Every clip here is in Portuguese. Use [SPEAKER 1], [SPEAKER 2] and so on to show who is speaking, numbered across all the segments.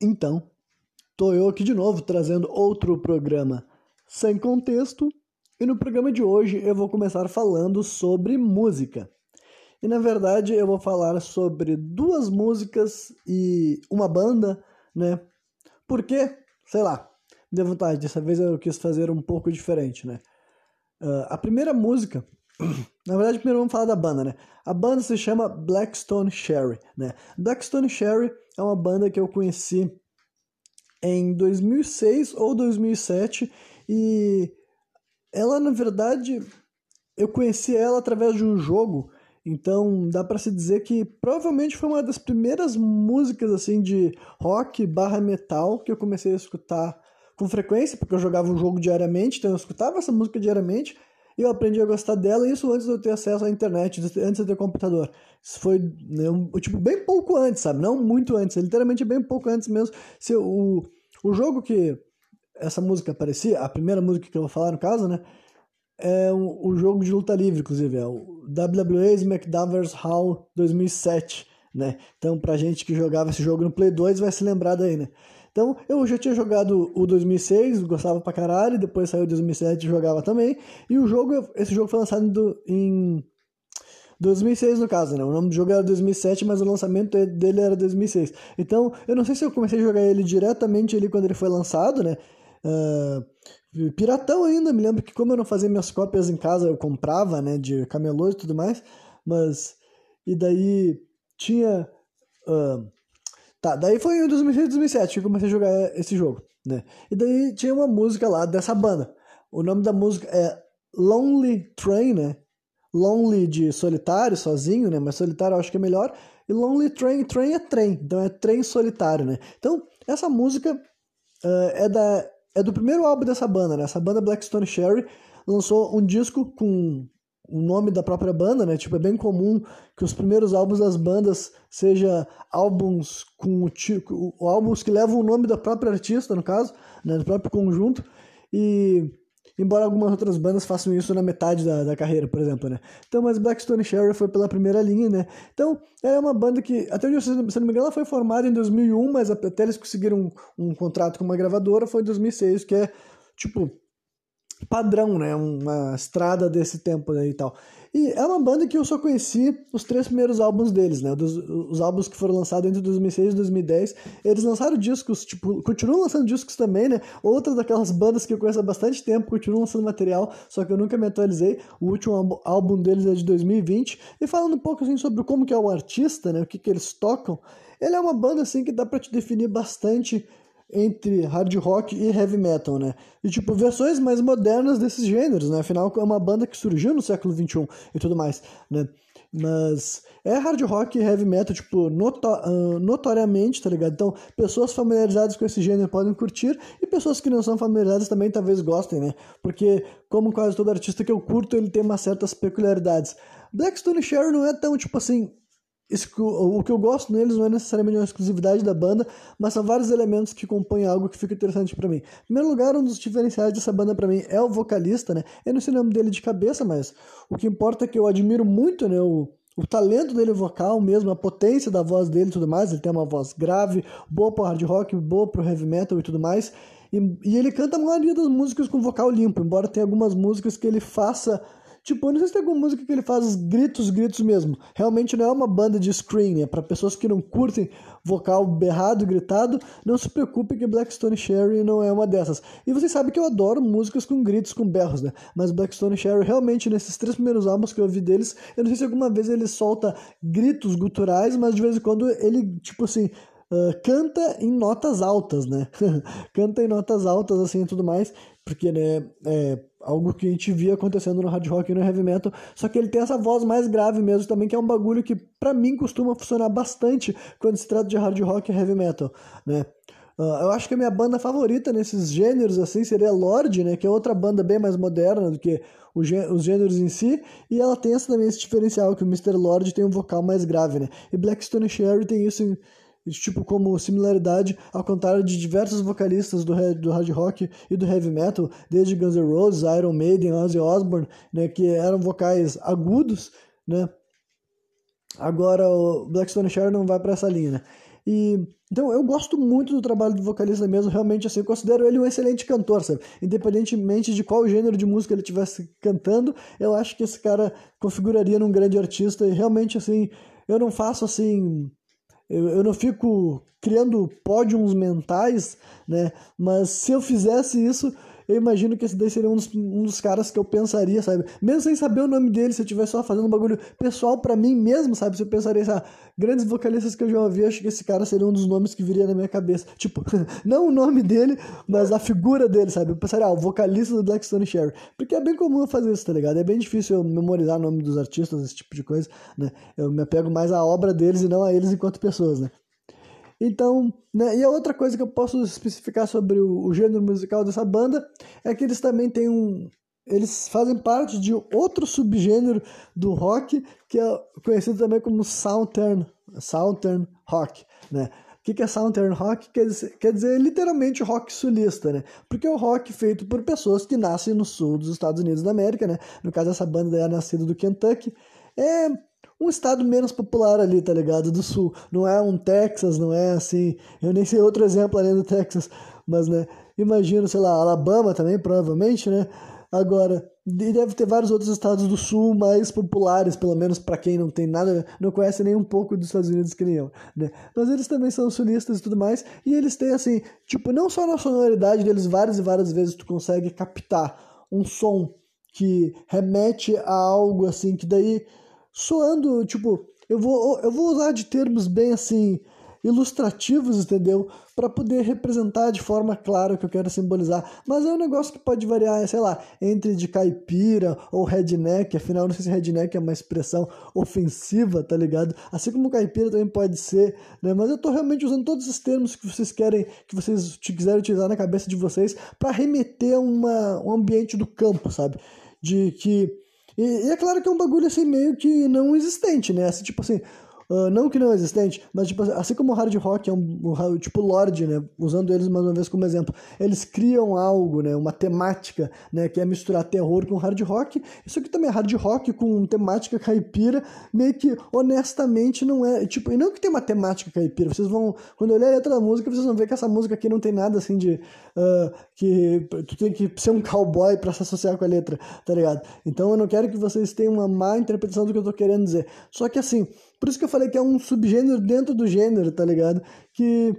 [SPEAKER 1] Então, tô eu aqui de novo trazendo outro programa sem contexto, e no programa de hoje eu vou começar falando sobre música. E na verdade eu vou falar sobre duas músicas e uma banda, né? Porque, sei lá, deu vontade, dessa vez eu quis fazer um pouco diferente, né? Uh, a primeira música, na verdade primeiro vamos falar da banda, né? A banda se chama Blackstone Sherry, né? Blackstone Sherry é uma banda que eu conheci em 2006 ou 2007 e ela na verdade eu conheci ela através de um jogo. Então dá para se dizer que provavelmente foi uma das primeiras músicas assim de rock barra metal que eu comecei a escutar com frequência porque eu jogava o jogo diariamente então eu escutava essa música diariamente e eu aprendi a gostar dela, isso antes de eu ter acesso à internet, antes de eu ter computador. Isso foi, né, tipo, bem pouco antes, sabe? Não muito antes, literalmente bem pouco antes mesmo. Se o, o jogo que essa música aparecia, a primeira música que eu vou falar no caso, né? É o, o jogo de luta livre, inclusive, é o WWE SmackDown Hall 2007, né? Então, pra gente que jogava esse jogo no Play 2, vai se lembrar daí, né? Então, eu já tinha jogado o 2006, gostava pra caralho, depois saiu o 2007 jogava também. E o jogo, esse jogo foi lançado em 2006 no caso, né? O nome do jogo era 2007, mas o lançamento dele era 2006. Então, eu não sei se eu comecei a jogar ele diretamente ali quando ele foi lançado, né? Uh, piratão ainda, me lembro que como eu não fazia minhas cópias em casa, eu comprava, né, de camelô e tudo mais, mas... E daí tinha... Uh, Tá, daí foi em 2006, 2007 que eu comecei a jogar esse jogo, né? E daí tinha uma música lá dessa banda. O nome da música é Lonely Train, né? Lonely de solitário, sozinho, né? Mas solitário eu acho que é melhor. E Lonely Train, train é trem, então é trem solitário, né? Então, essa música uh, é, da, é do primeiro álbum dessa banda, né? Essa banda Blackstone Sherry lançou um disco com o nome da própria banda, né? Tipo, é bem comum que os primeiros álbuns das bandas seja álbuns com o álbuns que levam o nome da própria artista, no caso, né? do próprio conjunto. E embora algumas outras bandas façam isso na metade da, da carreira, por exemplo, né? Então, mas Blackstone Sherry foi pela primeira linha, né? Então, é uma banda que, até onde, se não me engano, ela foi formada em 2001, mas até eles conseguiram um, um contrato com uma gravadora foi em 2006, que é, tipo, padrão, né? Uma estrada desse tempo né, e tal. E é uma banda que eu só conheci os três primeiros álbuns deles, né? Dos, os álbuns que foram lançados entre 2006 e 2010. Eles lançaram discos, tipo, continuam lançando discos também, né? Outras daquelas bandas que eu conheço há bastante tempo continuam lançando material, só que eu nunca me atualizei. O último álbum deles é de 2020. E falando um pouco assim sobre como que é o artista, né? O que que eles tocam. Ele é uma banda assim que dá para te definir bastante entre hard rock e heavy metal, né? E tipo, versões mais modernas desses gêneros, né? Afinal, é uma banda que surgiu no século XXI e tudo mais, né? Mas é hard rock e heavy metal, tipo, noto uh, notoriamente, tá ligado? Então, pessoas familiarizadas com esse gênero podem curtir e pessoas que não são familiarizadas também talvez gostem, né? Porque, como quase todo artista que eu curto, ele tem umas certas peculiaridades. Blackstone Sherry não é tão, tipo assim, o que eu gosto neles não é necessariamente uma exclusividade da banda, mas são vários elementos que compõem algo que fica interessante para mim. Em primeiro lugar, um dos diferenciais dessa banda para mim é o vocalista, né? Eu não sei o nome dele de cabeça, mas o que importa é que eu admiro muito, né, o, o talento dele vocal mesmo, a potência da voz dele e tudo mais. Ele tem uma voz grave, boa pro hard rock, boa pro heavy metal e tudo mais. E, e ele canta a maioria das músicas com vocal limpo, embora tenha algumas músicas que ele faça Tipo, eu não sei se tem alguma música que ele faz gritos, gritos mesmo. Realmente não é uma banda de scream, é para pessoas que não curtem vocal berrado, gritado. Não se preocupe que Blackstone Sherry não é uma dessas. E vocês sabem que eu adoro músicas com gritos, com berros, né? Mas Blackstone Sherry, realmente, nesses três primeiros álbuns que eu ouvi deles, eu não sei se alguma vez ele solta gritos guturais, mas de vez em quando ele, tipo assim, Uh, canta em notas altas, né? canta em notas altas, assim, e tudo mais, porque, né, é, algo que a gente via acontecendo no hard rock e no heavy metal, só que ele tem essa voz mais grave mesmo também, que é um bagulho que para mim costuma funcionar bastante quando se trata de hard rock e heavy metal, né? Uh, eu acho que a minha banda favorita nesses gêneros assim seria Lorde, né, que é outra banda bem mais moderna do que os gêneros em si, e ela tem essa, também esse diferencial que o Mr. Lorde tem um vocal mais grave, né? E Blackstone Sherry tem isso em, tipo como similaridade, ao contrário de diversos vocalistas do, do hard rock e do heavy metal, desde Guns N' Roses, Iron Maiden, Ozzy Osbourne, né, que eram vocais agudos, né? Agora o Blackstone Sherry não vai para essa linha, né? E Então eu gosto muito do trabalho do vocalista mesmo, realmente assim, eu considero ele um excelente cantor, sabe? Independentemente de qual gênero de música ele estivesse cantando, eu acho que esse cara configuraria num grande artista e realmente assim, eu não faço assim, eu, eu não fico criando pódios mentais, né? Mas se eu fizesse isso, eu imagino que esse daí seria um dos, um dos caras que eu pensaria, sabe? Mesmo sem saber o nome dele, se eu estivesse só fazendo um bagulho pessoal para mim mesmo, sabe? Se eu pensaria, ah, grandes vocalistas que eu já ouvi, acho que esse cara seria um dos nomes que viria na minha cabeça. Tipo, não o nome dele, mas a figura dele, sabe? Eu pensaria, ah, o vocalista do Blackstone Sherry. Porque é bem comum eu fazer isso, tá ligado? É bem difícil eu memorizar o nome dos artistas, esse tipo de coisa, né? Eu me apego mais à obra deles e não a eles enquanto pessoas, né? Então, né, e a outra coisa que eu posso especificar sobre o, o, gênero musical dessa banda é que eles também têm um. Eles fazem parte de outro subgênero do rock, que é conhecido também como Southern, Southern Rock, né? O que, é Southern Rock? Quer dizer, quer dizer literalmente rock sulista, né? Porque é o rock feito por pessoas que nascem no sul dos Estados Unidos da América, né? No caso, essa banda é nascida do Kentucky. É um estado menos popular ali, tá ligado? Do sul. Não é um Texas, não é assim. Eu nem sei outro exemplo além do Texas, mas, né? Imagino, sei lá, Alabama também, provavelmente, né? Agora, deve ter vários outros estados do sul mais populares, pelo menos para quem não tem nada, não conhece nem um pouco dos Estados Unidos que nem eu, né? Mas eles também são sulistas e tudo mais, e eles têm assim, tipo, não só na sonoridade deles, várias e várias vezes tu consegue captar um som que remete a algo assim, que daí soando, tipo, eu vou, eu vou usar de termos bem assim, ilustrativos, entendeu? Para poder representar de forma clara o que eu quero simbolizar. Mas é um negócio que pode variar, sei lá, entre de caipira ou redneck. Afinal, não sei se redneck é uma expressão ofensiva, tá ligado? Assim como caipira também pode ser, né? Mas eu tô realmente usando todos os termos que vocês querem, que vocês quiserem utilizar na cabeça de vocês para remeter a uma, um ambiente do campo, sabe? De que e, e, é claro que é um bagulho assim meio que não existente, né? Assim, tipo assim, Uh, não que não é existente, mas tipo, assim como o hard rock é um, um, tipo Lorde, né, usando eles mais uma vez como exemplo, eles criam algo, né, uma temática, né, que é misturar terror com hard rock. Isso aqui também é hard rock com temática caipira, meio que honestamente não é, tipo, e não que tem uma temática caipira, vocês vão, quando ler a letra da música, vocês vão ver que essa música aqui não tem nada assim de uh, que tu tem que ser um cowboy para se associar com a letra, tá ligado? Então eu não quero que vocês tenham uma má interpretação do que eu tô querendo dizer. Só que assim, por isso que eu falei que é um subgênero dentro do gênero, tá ligado? Que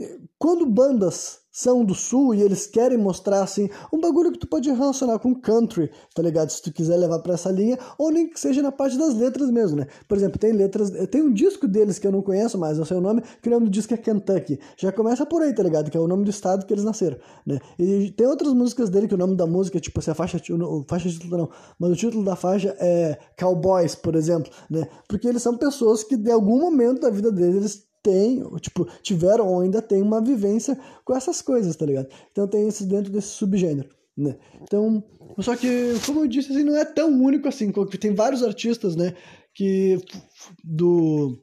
[SPEAKER 1] eh, quando bandas são do sul e eles querem mostrar assim um bagulho que tu pode relacionar com country, tá ligado? Se tu quiser levar para essa linha, ou nem que seja na parte das letras mesmo, né? Por exemplo, tem letras, tem um disco deles que eu não conheço mais, não sei o nome, que o nome do disco é Kentucky. Já começa por aí, tá ligado? Que é o nome do estado que eles nasceram, né? E tem outras músicas dele que o nome da música, é, tipo, assim, a faixa, o, faixa título não, mas o título da faixa é Cowboys, por exemplo, né? Porque eles são pessoas que de algum momento da vida deles eles tem, tipo, tiveram ou ainda tem uma vivência com essas coisas, tá ligado? Então tem isso dentro desse subgênero, né? Então, só que, como eu disse, assim, não é tão único assim, tem vários artistas, né, que do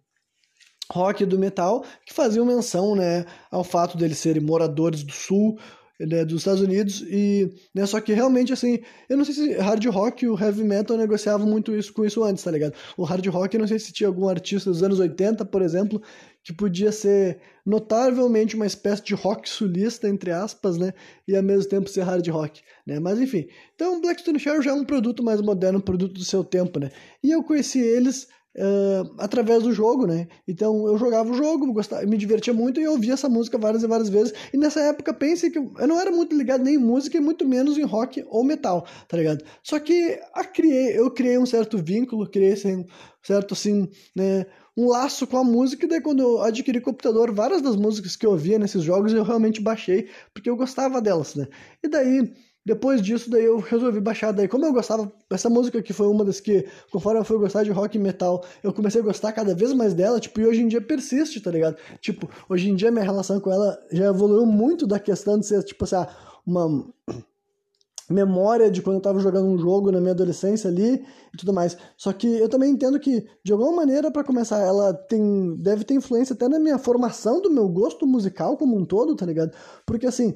[SPEAKER 1] rock e do metal que faziam menção, né, ao fato deles serem moradores do sul, né, dos Estados Unidos e né, só que realmente assim eu não sei se hard rock e o heavy metal negociavam muito isso com isso antes tá ligado o hard rock eu não sei se tinha algum artista dos anos 80 por exemplo que podia ser notavelmente uma espécie de rock sulista entre aspas né e ao mesmo tempo ser hard rock né mas enfim então Blackstone Sherry já é um produto mais moderno um produto do seu tempo né e eu conheci eles uh, através do jogo, né? Então eu jogava o jogo, gostava, me divertia muito e eu ouvia essa música várias e várias vezes. E nessa época pense que eu não era muito ligado nem em música e muito menos em rock ou metal, tá ligado? Só que a criei, eu criei um certo vínculo, criei assim, um certo assim, né? Um laço com a música, e daí quando eu adquiri computador, várias das músicas que eu ouvia nesses jogos eu realmente baixei, porque eu gostava delas, né? E daí depois disso, daí eu resolvi baixar. Daí, como eu gostava, essa música que foi uma das que, conforme eu fui gostar de rock e metal, eu comecei a gostar cada vez mais dela, tipo, e hoje em dia persiste, tá ligado? Tipo, hoje em dia minha relação com ela já evoluiu muito da questão de ser, tipo assim, uma memória de quando eu tava jogando um jogo na minha adolescência ali, e tudo mais. Só que eu também entendo que, de alguma maneira, para começar, ela tem deve ter influência até na minha formação do meu gosto musical como um todo, tá ligado? Porque assim,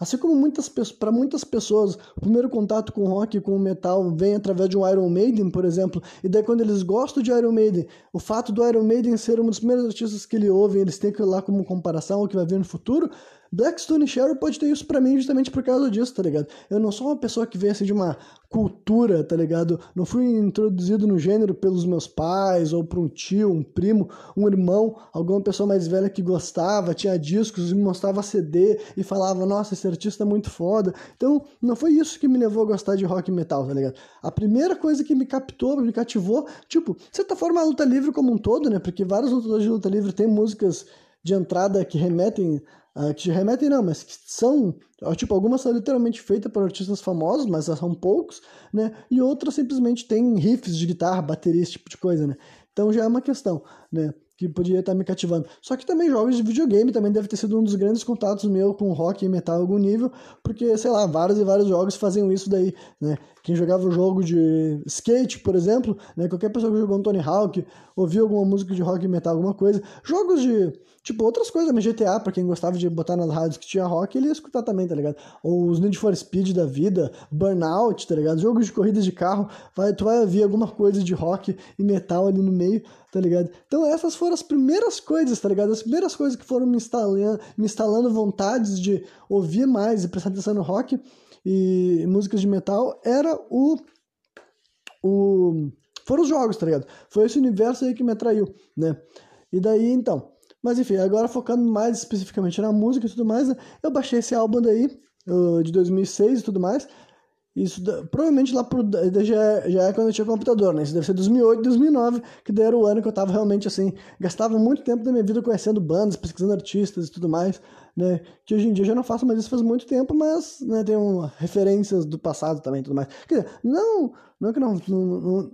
[SPEAKER 1] Assim como muitas para muitas pessoas, o primeiro contato com o rock, com o metal, vem através de um Iron Maiden, por exemplo, e daí quando eles gostam de Iron Maiden, o fato do Iron Maiden ser um dos primeiros artistas que ele ouvem, eles têm que ir lá como comparação ao que vai vir no futuro, Blackstone Sherry pode ter isso para mim justamente por causa disso, tá ligado? Eu não sou uma pessoa que vem assim de uma cultura, tá ligado? Não fui introduzido no gênero pelos meus pais, ou por um tio, um primo, um irmão, alguma pessoa mais velha que gostava, tinha discos, me mostrava CD e falava, nossa, esse artista é muito foda. Então, não foi isso que me levou a gostar de rock e metal, tá ligado? A primeira coisa que me captou, me cativou, tipo, de certa forma a luta livre como um todo, né? Porque vários lutadores de luta livre têm músicas de entrada que remetem que remetem não, mas que são, tipo, algumas são literalmente feitas por artistas famosos, mas são poucos, né? E outras simplesmente têm riffs de guitarra, bateria, esse tipo de coisa, né? Então já é uma questão, né? Que podia estar me cativando. Só que também jogos de videogame também deve ter sido um dos grandes contatos meu com rock e metal a algum nível, porque, sei lá, vários e vários jogos faziam isso daí, né? Quem jogava o jogo de skate, por exemplo, né? Qualquer pessoa que jogou um Tony Hawk, ouvia alguma música de rock e metal, alguma coisa. Jogos de Tipo, outras coisas, mas GTA, pra quem gostava de botar nas rádios que tinha rock, ele ia escutar também, tá ligado? Ou os Need for Speed da vida, Burnout, tá ligado? Jogos de corrida de carro, vai, tu vai ouvir alguma coisa de rock e metal ali no meio, tá ligado? Então essas foram as primeiras coisas, tá ligado? As primeiras coisas que foram me instalando, me instalando vontades de ouvir mais e prestar atenção no rock e músicas de metal, era o... o foram os jogos, tá ligado? Foi esse universo aí que me atraiu, né? E daí, então, mas enfim, agora focando mais especificamente na música e tudo mais, né? eu baixei esse álbum daí, de 2006 e tudo mais. Isso provavelmente lá pro, já, já é quando eu tinha computador, né? Isso deve ser 2008, 2009, que daí era o ano que eu tava realmente assim, gastava muito tempo da minha vida conhecendo bandas, pesquisando artistas e tudo mais, né? Que hoje em dia eu já não faço mais isso faz muito tempo, mas né, tenho referências do passado também e tudo mais. Quer dizer, não, não que não, não, não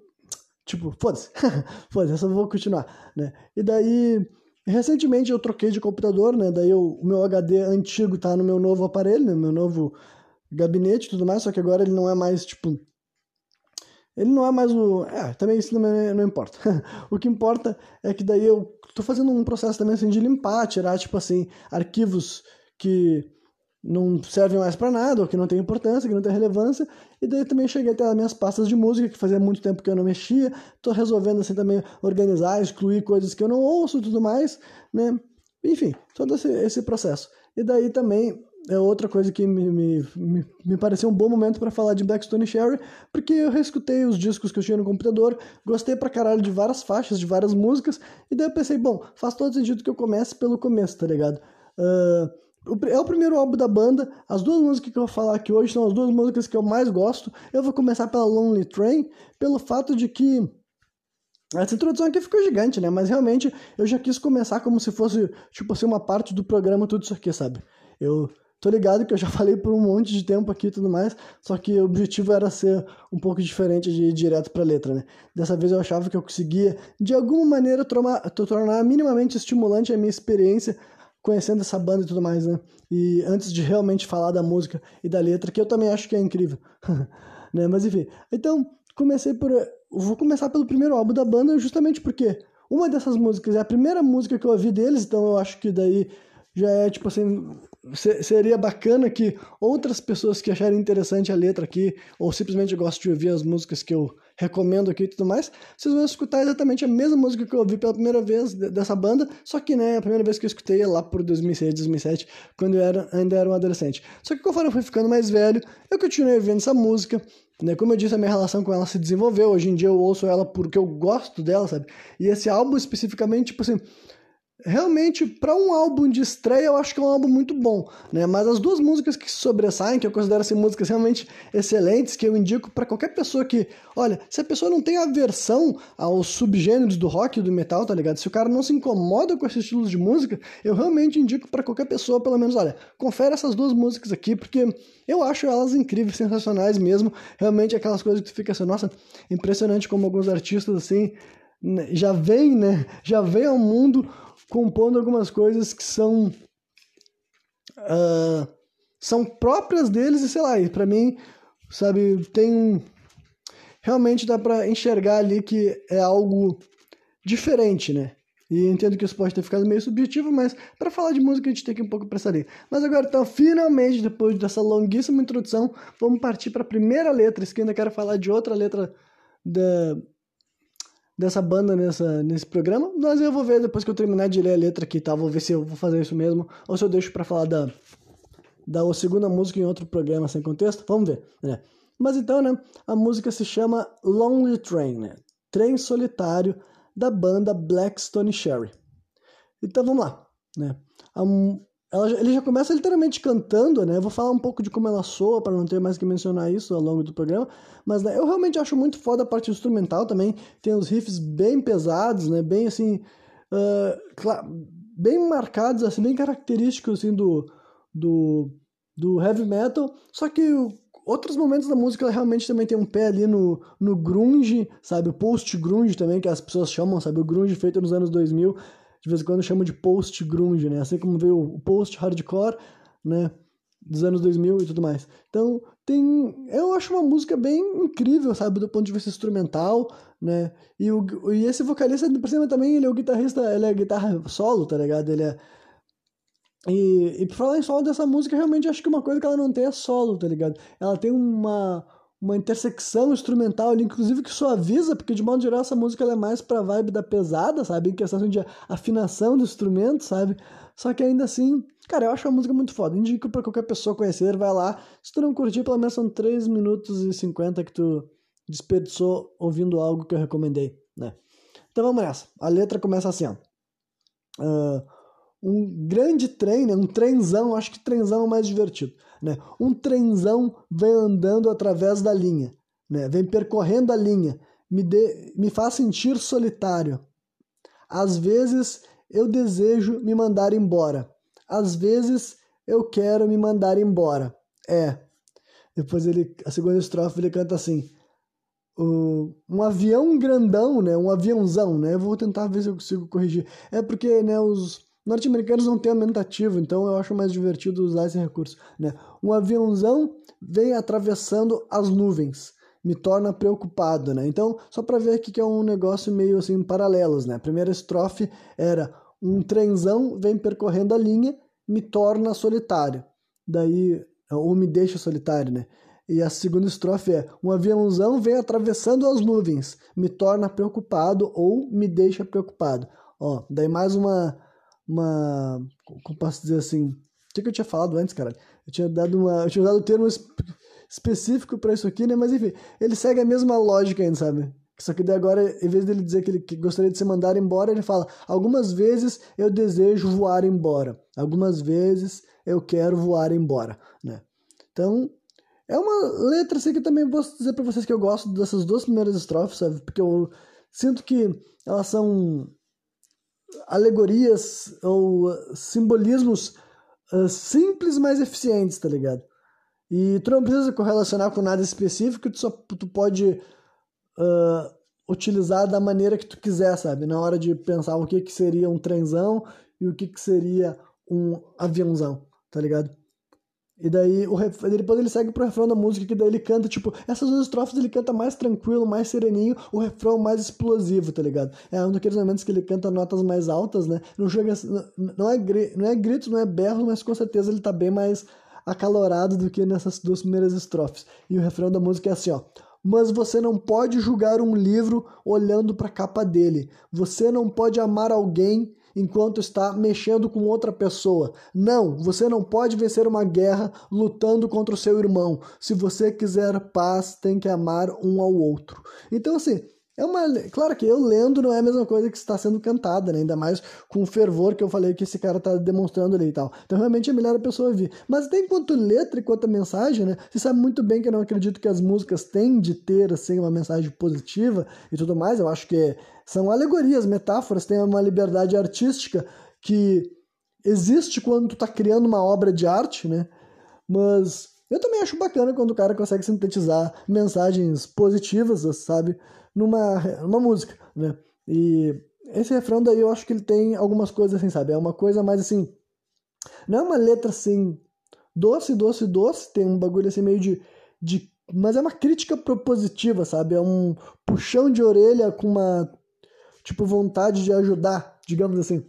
[SPEAKER 1] tipo, foda-se, foda-se, eu só vou continuar, né? E daí Recentemente eu troquei de computador, né? Daí eu, o meu HD antigo tá no meu novo aparelho, né? meu novo gabinete e tudo mais, só que agora ele não é mais, tipo... Ele não é mais o... É, também isso não, não importa. o que importa é que daí eu tô fazendo um processo também assim de limpar, tirar, tipo assim, arquivos que não servem mais para nada, ou que não tem importância, que não tem relevância. E daí também cheguei até as minhas pastas de música, que fazia muito tempo que eu não mexia. Tô resolvendo assim também organizar, excluir coisas que eu não ouço e tudo mais, né? Enfim, todo esse, esse processo. E daí também é outra coisa que me, me, me, me pareceu um bom momento para falar de Blackstone Sherry, porque eu reescutei os discos que eu tinha no computador, gostei pra caralho de várias faixas, de várias músicas, e daí eu pensei, bom, faz todo sentido que eu comece pelo começo, tá ligado? Uh, é o primeiro álbum da banda. As duas músicas que eu vou falar aqui hoje são as duas músicas que eu mais gosto. Eu vou começar pela Lonely Train, pelo fato de que. Essa introdução aqui ficou gigante, né? Mas realmente eu já quis começar como se fosse, tipo assim, uma parte do programa, tudo isso aqui, sabe? Eu tô ligado que eu já falei por um monte de tempo aqui e tudo mais, só que o objetivo era ser um pouco diferente de ir direto pra letra, né? Dessa vez eu achava que eu conseguia, de alguma maneira, tornar, tornar minimamente estimulante a minha experiência conhecendo essa banda e tudo mais, né? E antes de realmente falar da música e da letra, que eu também acho que é incrível, né? Mas enfim, então comecei por, vou começar pelo primeiro álbum da banda, justamente porque uma dessas músicas é a primeira música que eu ouvi deles, então eu acho que daí já é tipo assim, seria bacana que outras pessoas que acharem interessante a letra aqui, ou simplesmente gostam de ouvir as músicas que eu recomendo aqui e tudo mais, vocês vão escutar exatamente a mesma música que eu ouvi pela primeira vez dessa banda, só que, né, a primeira vez que eu escutei é lá por 2006, 2007, quando eu era, ainda era um adolescente. Só que conforme eu fui ficando mais velho, eu continuei ouvindo essa música, né, como eu disse, a minha relação com ela se desenvolveu, hoje em dia eu ouço ela porque eu gosto dela, sabe? E esse álbum especificamente, tipo assim, realmente, para um álbum de estreia, eu acho que é um álbum muito bom, né? Mas as duas músicas que sobressaem, que eu considero assim, músicas realmente excelentes, que eu indico para qualquer pessoa que, olha, se a pessoa não tem aversão aos subgêneros do rock e do metal, tá ligado? Se o cara não se incomoda com esses estilos de música, eu realmente indico para qualquer pessoa, pelo menos, olha, confere essas duas músicas aqui, porque eu acho elas incríveis, sensacionais mesmo. Realmente aquelas coisas que tu fica assim, nossa, impressionante como alguns artistas assim né, já vem, né? Já vem ao mundo compondo algumas coisas que são uh, são próprias deles e sei lá, e para mim, sabe, tem realmente dá para enxergar ali que é algo diferente, né? E entendo que isso pode ter ficado meio subjetivo, mas para falar de música a gente tem que ir um pouco para essa linha. Mas agora, então, finalmente, depois dessa longuíssima introdução, vamos partir para a primeira letra. Isso que ainda quero falar de outra letra da, dessa banda nessa, nesse programa. Mas eu vou ver depois que eu terminar de ler a letra aqui, tá? Vou ver se eu vou fazer isso mesmo ou se eu deixo para falar da, da segunda música em outro programa sem contexto. Vamos ver, né? Mas então, né? A música se chama Lonely Train, né? Trem Solitário da banda Blackstone Sherry. Então vamos lá, né? Ela, ele já começa literalmente cantando, né? Eu vou falar um pouco de como ela soa para não ter mais que mencionar isso ao longo do programa, mas né, eu realmente acho muito foda a parte instrumental também. Tem os riffs bem pesados, né? Bem assim, uh, bem marcados, assim, bem característicos assim do do do heavy metal. Só que outros momentos da música ela realmente também tem um pé ali no, no grunge, sabe? O post-grunge também, que as pessoas chamam, sabe? O grunge feito nos anos 2000, de vez em quando chamam de post-grunge, né? Assim como veio o post-hardcore, né? Dos anos 2000 e tudo mais. Então, tem... Eu acho uma música bem incrível, sabe? Do ponto de vista instrumental, né? E, o, e esse vocalista, por cima também, ele é o guitarrista, ele é guitarra solo, tá ligado? Ele é e, e por falar em solo dessa música, realmente acho que uma coisa que ela não tem é solo, tá ligado? Ela tem uma, uma intersecção instrumental ali, inclusive que suaviza, porque de modo geral essa música é mais pra vibe da pesada, sabe? Em questão de afinação do instrumento, sabe? Só que ainda assim, cara, eu acho a música muito foda. Indico pra qualquer pessoa conhecer, vai lá. Se tu não curtir, pelo menos são 3 minutos e 50 que tu desperdiçou ouvindo algo que eu recomendei, né? Então vamos nessa. A letra começa assim, ó. Uh, um grande trem, né? um trenzão, acho que trenzão é mais divertido. Né? Um trenzão vem andando através da linha, né? vem percorrendo a linha, me, de, me faz sentir solitário. Às vezes eu desejo me mandar embora, às vezes eu quero me mandar embora. É. Depois ele, a segunda estrofe ele canta assim: um avião grandão, né? Um aviãozão, né? Eu vou tentar ver se eu consigo corrigir. É porque, né? Os norte-americanos não têm aumentativo, então eu acho mais divertido usar esse recurso. Né? Um aviãozão vem atravessando as nuvens, me torna preocupado. Né? Então, só para ver aqui que é um negócio meio assim paralelos. Né? A primeira estrofe era um trenzão vem percorrendo a linha, me torna solitário. Daí, ou me deixa solitário, né? E a segunda estrofe é: um aviãozão vem atravessando as nuvens, me torna preocupado ou me deixa preocupado. Ó, daí mais uma uma. Como posso dizer assim? O que, eu tinha falado antes, cara? Eu tinha dado uma. Eu tinha usado o termo específico para isso aqui, né? Mas enfim, ele segue a mesma lógica ainda, sabe? Só que daí agora, em vez dele dizer que ele gostaria de se mandar embora, ele fala: algumas vezes eu desejo voar embora, algumas vezes eu quero voar embora, né? Então, é uma letra assim que também posso dizer para vocês que eu gosto dessas duas primeiras estrofes, sabe? Porque eu sinto que elas são alegorias ou uh, simbolismos uh, simples, mas eficientes, tá ligado? E tu não precisa correlacionar com nada específico, tu só tu pode uh, utilizar da maneira que tu quiser, sabe? Na hora de pensar o que, que seria um trenzão e o que, que seria um aviãozão, tá ligado? E daí o ref... depois ele segue pro refrão da música, que daí ele canta, tipo, essas duas estrofes ele canta mais tranquilo, mais sereninho, o refrão mais explosivo, tá ligado? É um daqueles momentos que ele canta notas mais altas, né? Não chega não é não é grito, não é berro, mas com certeza ele tá bem mais acalorado do que nessas duas primeiras estrofes. E o refrão da música é assim, ó: mas você não pode julgar um livro olhando para a capa dele. Você não pode amar alguém enquanto está mexendo com outra pessoa. Não, você não pode vencer uma guerra lutando contra o seu irmão. Se você quiser paz, tem que amar um ao outro. Então, assim, é uma. Claro que eu lendo não é a mesma coisa que está sendo cantada, né? Ainda mais com o fervor que eu falei que esse cara está demonstrando ali e tal. Então realmente é melhor a pessoa ouvir. Mas tem quanto letra e quanto mensagem, né? Você sabe muito bem que eu não acredito que as músicas têm de ter assim, uma mensagem positiva e tudo mais. Eu acho que são alegorias, metáforas, tem uma liberdade artística que existe quando tu está criando uma obra de arte, né? Mas eu também acho bacana quando o cara consegue sintetizar mensagens positivas, sabe? Numa, numa música, né? E esse refrão daí eu acho que ele tem algumas coisas assim, sabe? É uma coisa mais assim. Não é uma letra assim. Doce, doce, doce. Tem um bagulho assim meio de, de mas é uma crítica propositiva, sabe? É um puxão de orelha com uma tipo vontade de ajudar, digamos assim.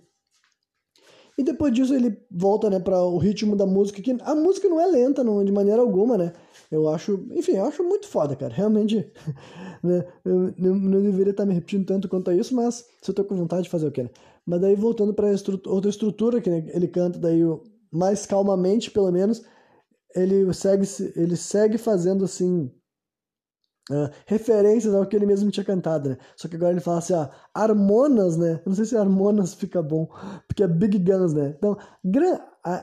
[SPEAKER 1] E depois disso ele volta, né, para o ritmo da música, que a música não é lenta não, de maneira alguma, né? Eu acho, enfim, eu acho muito foda, cara. Realmente, né, eu, não deveria estar me repetindo tanto quanto a isso, mas se eu tô com vontade de fazer o quê, né? Mas daí voltando para outra estrutura que né, ele canta daí mais calmamente, pelo menos, ele segue ele segue fazendo assim Uh, referências ao que ele mesmo tinha cantado, né? Só que agora ele fala assim, ó, harmonas, né? Eu não sei se harmonas fica bom, porque é big guns, né? Então, gran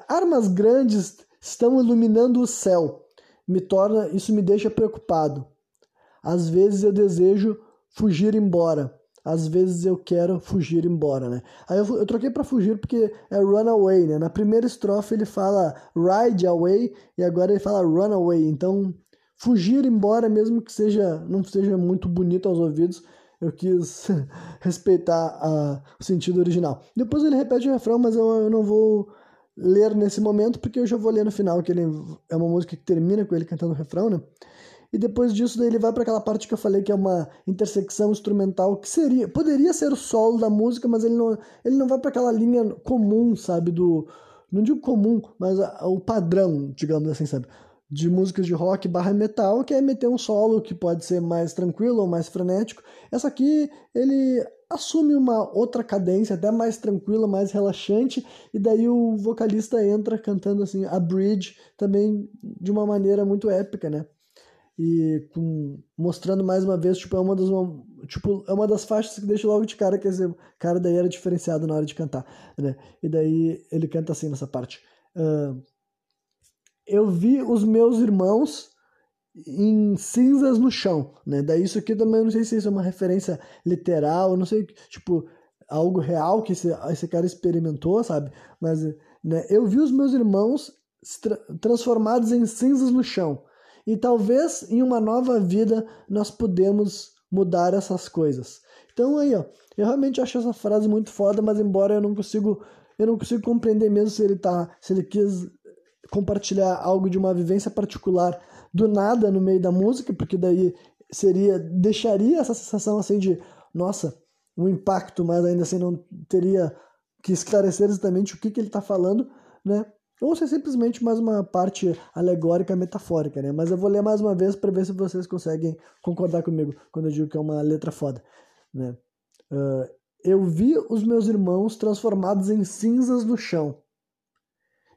[SPEAKER 1] armas grandes estão iluminando o céu. Me torna, isso me deixa preocupado. Às vezes eu desejo fugir embora. Às vezes eu quero fugir embora, né? Aí eu, eu troquei para fugir porque é run away, né? Na primeira estrofe ele fala ride away e agora ele fala run away. Então fugir embora, mesmo que seja não seja muito bonito aos ouvidos, eu quis respeitar a, o sentido original. Depois ele repete o refrão, mas eu, eu, não vou ler nesse momento, porque eu já vou ler no final, que ele é uma música que termina com ele cantando o refrão, né? E depois disso ele vai para aquela parte que eu falei que é uma intersecção instrumental que seria, poderia ser o solo da música, mas ele não, ele não vai para aquela linha comum, sabe, do não digo comum, mas a, o padrão, digamos assim, sabe? De músicas de rock barra metal, que é meter um solo que pode ser mais tranquilo ou mais frenético. Essa aqui, ele assume uma outra cadência, até mais tranquila, mais relaxante, e daí o vocalista entra cantando assim a bridge também de uma maneira muito épica, né? E com, mostrando mais uma vez, tipo, é uma das uma, tipo, é uma das faixas que deixa logo de cara que esse cara daí era diferenciado na hora de cantar, né? E daí ele canta assim nessa parte. Uh, eu vi os meus irmãos em cinzas no chão, né? Daí isso aqui também não sei se isso é uma referência literal, não sei, tipo, algo real que esse, esse cara experimentou, sabe? Mas, né, eu vi os meus irmãos tra transformados em cinzas no chão. E talvez em uma nova vida nós podemos mudar essas coisas. Então aí, ó, eu realmente acho essa frase muito foda, mas embora eu não consigo, eu não consigo compreender mesmo se ele tá, se ele quis compartilhar algo de uma vivência particular do nada no meio da música, porque daí seria deixaria essa sensação assim de nossa, um impacto, mas ainda assim não teria que esclarecer exatamente o que, que ele está falando, né? Ou se é simplesmente mais uma parte alegórica, metafórica, né? Mas eu vou ler mais uma vez para ver se vocês conseguem concordar comigo quando eu digo que é uma letra foda, né? Uh, eu vi os meus irmãos transformados em cinzas no chão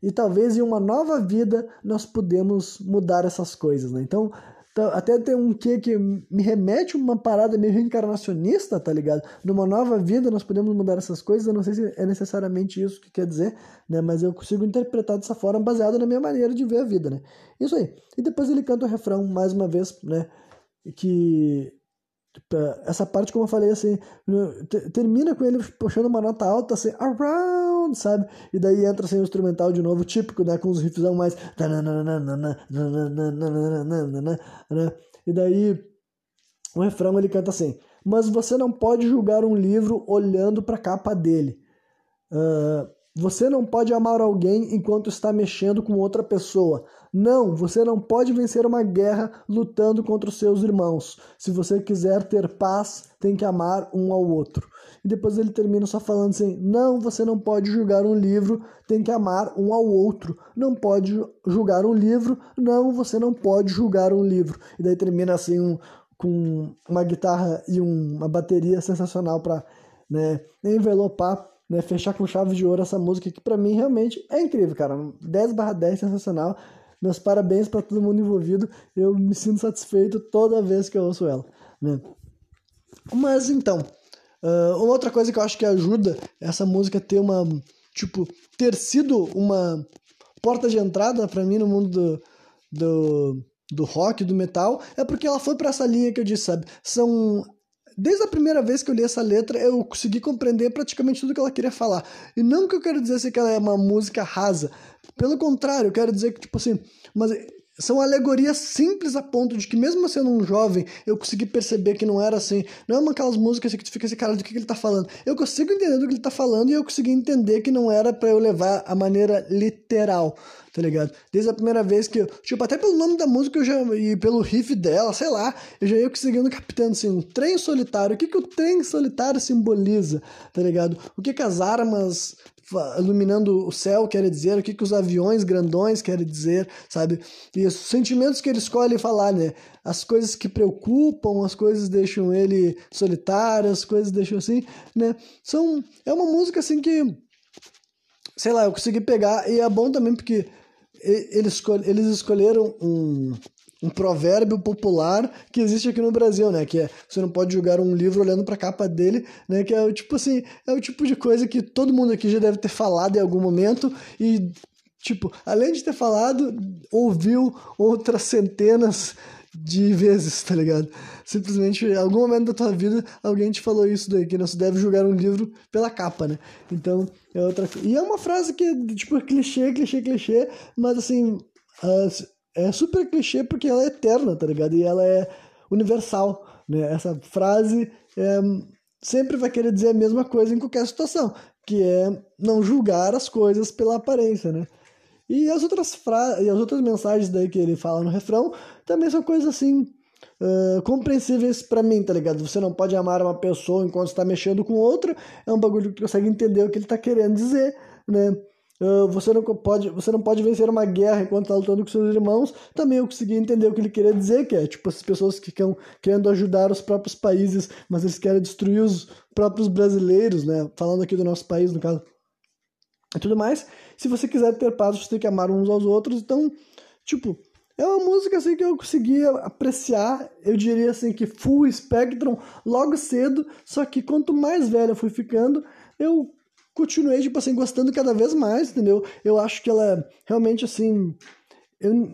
[SPEAKER 1] e talvez em uma nova vida nós podemos mudar essas coisas, né? Então, tá, até tem um que que me remete a uma parada meio reencarnacionista, tá ligado? Numa nova vida nós podemos mudar essas coisas, eu não sei se é necessariamente isso que quer dizer, né? Mas eu consigo interpretar dessa forma baseado na minha maneira de ver a vida, né? Isso aí. E depois ele canta o refrão mais uma vez, né? Que essa parte, como eu falei, assim, termina com ele puxando uma nota alta, assim, around, sabe? E daí entra assim, o instrumental de novo, típico, né? Com os riffzão mais. E daí o refrão ele canta assim: Mas você não pode julgar um livro olhando para a capa dele. Uh, você não pode amar alguém enquanto está mexendo com outra pessoa. Não, você não pode vencer uma guerra lutando contra os seus irmãos. Se você quiser ter paz, tem que amar um ao outro. E depois ele termina só falando assim: Não, você não pode julgar um livro, tem que amar um ao outro. Não pode julgar um livro, não, você não pode julgar um livro. E daí termina assim um, com uma guitarra e um, uma bateria sensacional para né, envelopar né, fechar com chave de ouro essa música que para mim realmente é incrível, cara. 10 barra 10, sensacional. Meus parabéns para todo mundo envolvido. Eu me sinto satisfeito toda vez que eu ouço ela, né? Mas então, uh, outra coisa que eu acho que ajuda essa música ter uma, tipo, ter sido uma porta de entrada para mim no mundo do, do, do rock, do metal, é porque ela foi para essa linha que eu disse, sabe? São Desde a primeira vez que eu li essa letra, eu consegui compreender praticamente tudo que ela queria falar. E não que eu quero dizer assim, que ela é uma música rasa. Pelo contrário, eu quero dizer que, tipo assim, mas são alegorias simples a ponto de que, mesmo sendo um jovem, eu consegui perceber que não era assim. Não é uma aquelas músicas que tu fica assim, cara, do que, que ele tá falando. Eu consigo entender do que ele tá falando e eu consegui entender que não era para eu levar a maneira literal, tá ligado? Desde a primeira vez que eu, tipo, até pelo nome da música eu já, e pelo riff dela, sei lá, eu já ia conseguindo captando assim, um trem solitário. O que, que o trem solitário simboliza, tá ligado? O que, que as armas iluminando o céu quer dizer, o que, que os aviões grandões querem dizer, sabe? E os sentimentos que ele escolhe falar, né? As coisas que preocupam, as coisas deixam ele solitário, as coisas deixam assim, né? São, é uma música assim que, sei lá, eu consegui pegar e é bom também porque eles, escolheram um um provérbio popular que existe aqui no Brasil, né? Que é você não pode julgar um livro olhando para a capa dele, né? Que é o tipo assim, é o tipo de coisa que todo mundo aqui já deve ter falado em algum momento e tipo, além de ter falado, ouviu outras centenas de vezes, tá ligado? Simplesmente, em algum momento da tua vida, alguém te falou isso daí, que não se deve julgar um livro pela capa, né? Então, é outra E é uma frase que, tipo, clichê, clichê, clichê, mas assim, uh, é super clichê porque ela é eterna, tá ligado? E ela é universal, né? Essa frase é, sempre vai querer dizer a mesma coisa em qualquer situação, que é não julgar as coisas pela aparência, né? E as outras fra e as outras mensagens daí que ele fala no refrão também são coisas assim uh, compreensíveis para mim, tá ligado? Você não pode amar uma pessoa enquanto está mexendo com outra, é um bagulho que consegue entender o que ele tá querendo dizer, né? Uh, você, não pode, você não pode vencer uma guerra enquanto está lutando com seus irmãos. Também eu consegui entender o que ele queria dizer, que é tipo essas pessoas que estão querendo ajudar os próprios países, mas eles querem destruir os próprios brasileiros, né? Falando aqui do nosso país, no caso. E tudo mais. Se você quiser ter paz, você tem que amar uns aos outros. Então, tipo, é uma música assim que eu consegui apreciar, eu diria assim que full spectrum logo cedo, só que quanto mais velho eu fui ficando, eu continuei, tipo assim, gostando cada vez mais, entendeu? Eu acho que ela é realmente, assim, eu,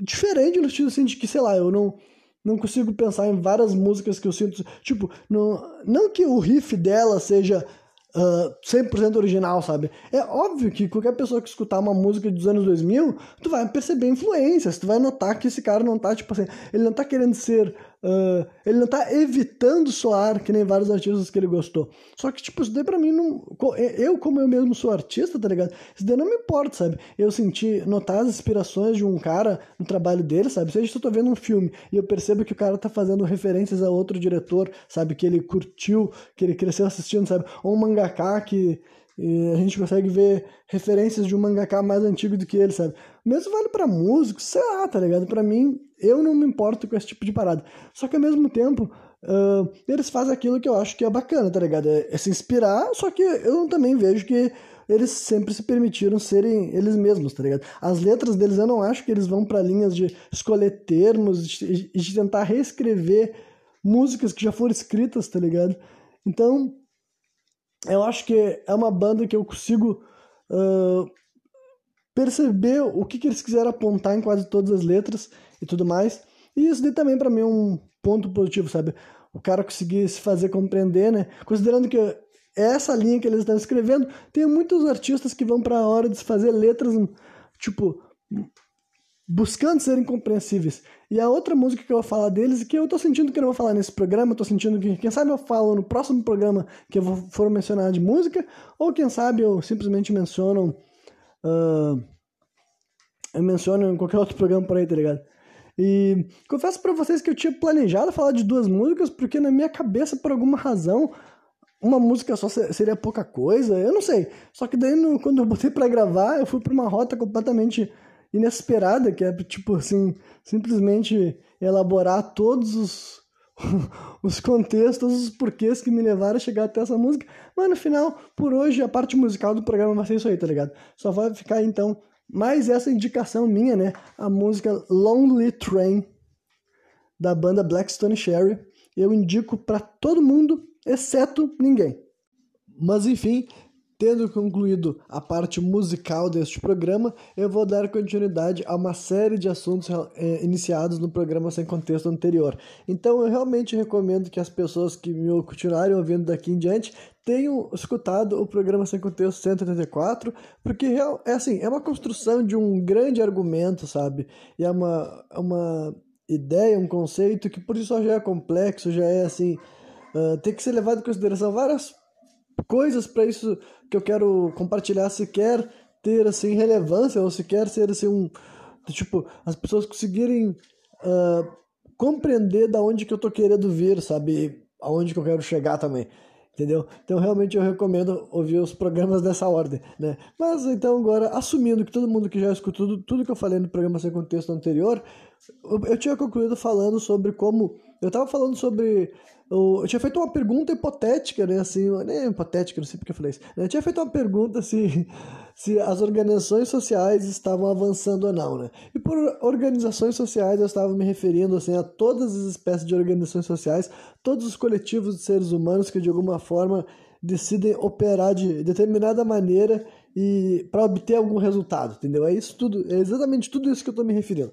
[SPEAKER 1] diferente no sentido, assim, de que, sei lá, eu não, não consigo pensar em várias músicas que eu sinto, tipo, não, não que o riff dela seja uh, 100% original, sabe? É óbvio que qualquer pessoa que escutar uma música dos anos 2000, tu vai perceber influências, tu vai notar que esse cara não tá, tipo assim, ele não tá querendo ser Uh, ele não tá evitando soar que nem vários artistas que ele gostou. Só que, tipo, isso daí pra mim não. Eu, como eu mesmo sou artista, tá ligado? Isso daí não me importa, sabe? Eu senti, notar as inspirações de um cara no trabalho dele, sabe? Seja se eu tô vendo um filme e eu percebo que o cara tá fazendo referências a outro diretor, sabe? Que ele curtiu, que ele cresceu assistindo, sabe? Ou um mangaká que e a gente consegue ver referências de um mangaká mais antigo do que ele, sabe? Mesmo vale para músicos, sei lá, tá ligado? Para mim, eu não me importo com esse tipo de parada. Só que ao mesmo tempo, uh, eles fazem aquilo que eu acho que é bacana, tá ligado? É, é se inspirar, só que eu também vejo que eles sempre se permitiram serem eles mesmos, tá ligado? As letras deles eu não acho que eles vão para linhas de escolher termos e de, tentar reescrever músicas que já foram escritas, tá ligado? Então, eu acho que é uma banda que eu consigo uh, perceber o que, que eles quiseram apontar em quase todas as letras e tudo mais. E isso daí também para mim é um ponto positivo, sabe? O cara conseguir se fazer compreender, né? Considerando que essa linha que eles estão escrevendo, tem muitos artistas que vão para a hora de se fazer letras, tipo, buscando serem compreensíveis. E a outra música que eu vou falar deles, que eu tô sentindo que eu não vou falar nesse programa, eu tô sentindo que, quem sabe eu falo no próximo programa que eu for mencionar de música, ou quem sabe eu simplesmente menciono. Uh, eu menciono em qualquer outro programa por aí, tá ligado? E confesso para vocês que eu tinha planejado falar de duas músicas, porque na minha cabeça, por alguma razão, uma música só seria pouca coisa, eu não sei. Só que daí, no, quando eu botei para gravar, eu fui pra uma rota completamente inesperada, que é tipo assim, simplesmente elaborar todos os, os contextos, os porquês que me levaram a chegar até essa música. Mas no final, por hoje, a parte musical do programa vai ser isso aí, tá ligado? Só vai ficar então mais essa indicação minha, né? A música Lonely Train da banda Blackstone Sherry. Eu indico para todo mundo, exceto ninguém. Mas enfim, Tendo concluído a parte musical deste programa, eu vou dar continuidade a uma série de assuntos eh, iniciados no programa Sem Contexto anterior. Então, eu realmente recomendo que as pessoas que me continuarem ouvindo daqui em diante tenham escutado o programa Sem Contexto 184, porque é assim, é uma construção de um grande argumento, sabe? E é uma, é uma ideia, um conceito que por si só já é complexo, já é assim, uh, tem que ser levado em consideração várias coisas para isso que eu quero compartilhar se quer ter assim relevância ou se quer ser assim um tipo as pessoas conseguirem uh, compreender da onde que eu tô querendo vir, sabe, aonde que eu quero chegar também. Entendeu? Então realmente eu recomendo ouvir os programas dessa ordem, né? Mas então agora, assumindo que todo mundo que já escutou tudo, tudo que eu falei no programa sem contexto anterior, eu, eu tinha concluído falando sobre como eu estava falando sobre eu, tinha feito uma pergunta hipotética, né? Assim, nem hipotética, não sei porque eu falei isso. Eu tinha feito uma pergunta se, se as organizações sociais estavam avançando ou não, né? E por organizações sociais eu estava me referindo assim, a todas as espécies de organizações sociais, todos os coletivos de seres humanos que de alguma forma decidem operar de determinada maneira e para obter algum resultado, entendeu? É isso tudo, é exatamente tudo isso que eu estou me referindo.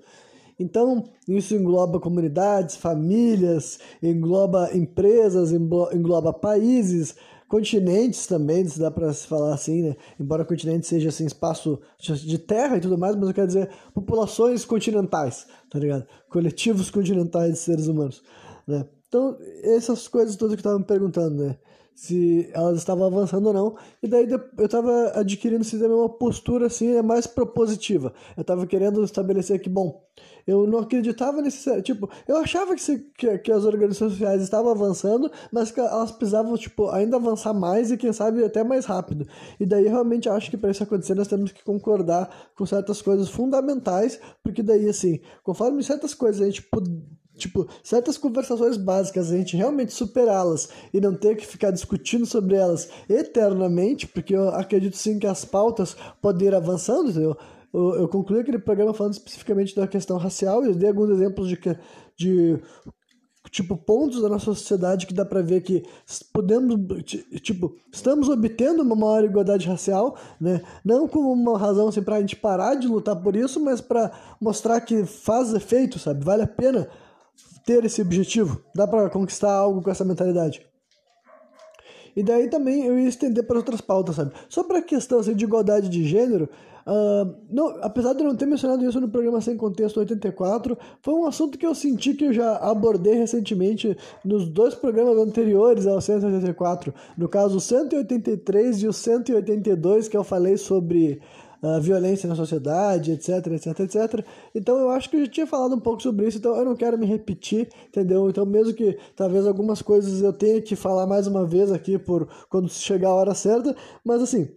[SPEAKER 1] Então, isso engloba comunidades, famílias, engloba empresas, engloba países, continentes também, se dá para se falar assim, né? Embora continente seja assim, espaço de terra e tudo mais, mas eu quero dizer populações continentais, tá ligado? Coletivos continentais de seres humanos, né? Então, essas coisas todas que eu me perguntando, né? Se elas estavam avançando ou não. E daí eu estava adquirindo também uma postura assim, é mais propositiva. Eu estava querendo estabelecer que, bom, eu não acreditava nesse. Tipo, eu achava que, se, que, que, as organizações sociais estavam avançando, mas que elas precisavam, tipo, ainda avançar mais e, quem sabe, até mais rápido. E daí, realmente, acho que para isso acontecer, nós temos que concordar com certas coisas fundamentais, porque daí, assim, conforme certas coisas a gente Tipo, certas conversações básicas, a gente realmente superá-las e não ter que ficar discutindo sobre elas eternamente, porque eu acredito sim que as pautas podem ir avançando, entendeu? Eu, eu concluí aquele programa falando especificamente da questão racial e dei alguns exemplos de, de tipo pontos da nossa sociedade que dá para ver que podemos tipo estamos obtendo uma maior igualdade racial né não como uma razão assim para a gente parar de lutar por isso mas para mostrar que faz efeito sabe vale a pena ter esse objetivo? Dá para conquistar algo com essa mentalidade? E daí também eu ia estender para outras pautas sabe? Só para a questão assim, de igualdade de gênero Uh, não, apesar de eu não ter mencionado isso no programa Sem Contexto 84, foi um assunto que eu senti que eu já abordei recentemente nos dois programas anteriores ao 184. No caso, o 183 e o 182, que eu falei sobre violência na sociedade, etc, etc, etc. Então eu acho que eu já tinha falado um pouco sobre isso, então eu não quero me repetir, entendeu? Então mesmo que talvez algumas coisas eu tenha que falar mais uma vez aqui por quando chegar a hora certa, mas assim,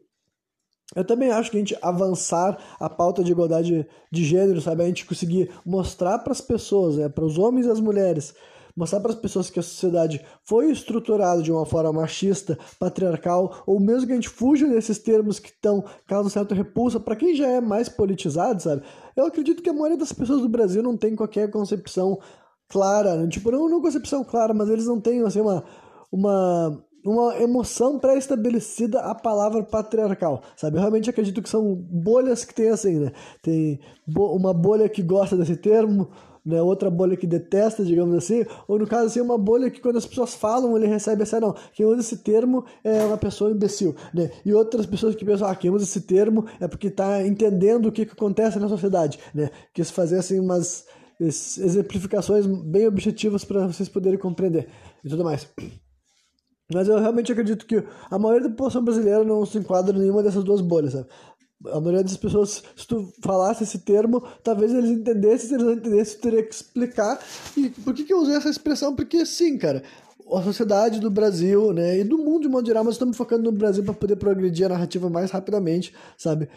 [SPEAKER 1] eu também acho que a gente avançar a pauta de igualdade de gênero, sabe? A gente conseguir mostrar para as pessoas, né? para os homens e as mulheres, mostrar para as pessoas que a sociedade foi estruturada de uma forma machista, patriarcal, ou mesmo que a gente fuja desses termos que estão causando certa repulsa para quem já é mais politizado, sabe? Eu acredito que a maioria das pessoas do Brasil não tem qualquer concepção clara, né? tipo, não, não concepção clara, mas eles não têm assim uma uma uma emoção pré-estabelecida a palavra patriarcal, sabe? Eu realmente acredito que são bolhas que tem assim, né? Tem uma bolha que gosta desse termo, né? outra bolha que detesta, digamos assim, ou no caso assim, uma bolha que quando as pessoas falam, ele recebe ah, não, quem usa esse termo é uma pessoa imbecil, né? E outras pessoas que pensam, ah, quem usa esse termo é porque está entendendo o que, que acontece na sociedade, né? Quis fazer assim umas exemplificações bem objetivas para vocês poderem compreender e tudo mais. Mas eu realmente acredito que a maioria da população brasileira não se enquadra em nenhuma dessas duas bolhas, sabe? A maioria das pessoas, se tu falasse esse termo, talvez eles entendessem, se eles não entendessem, tu teria que explicar. E por que, que eu usei essa expressão? Porque sim, cara, a sociedade do Brasil, né, e do mundo de modo geral, mas estamos focando no Brasil para poder progredir a narrativa mais rapidamente, sabe?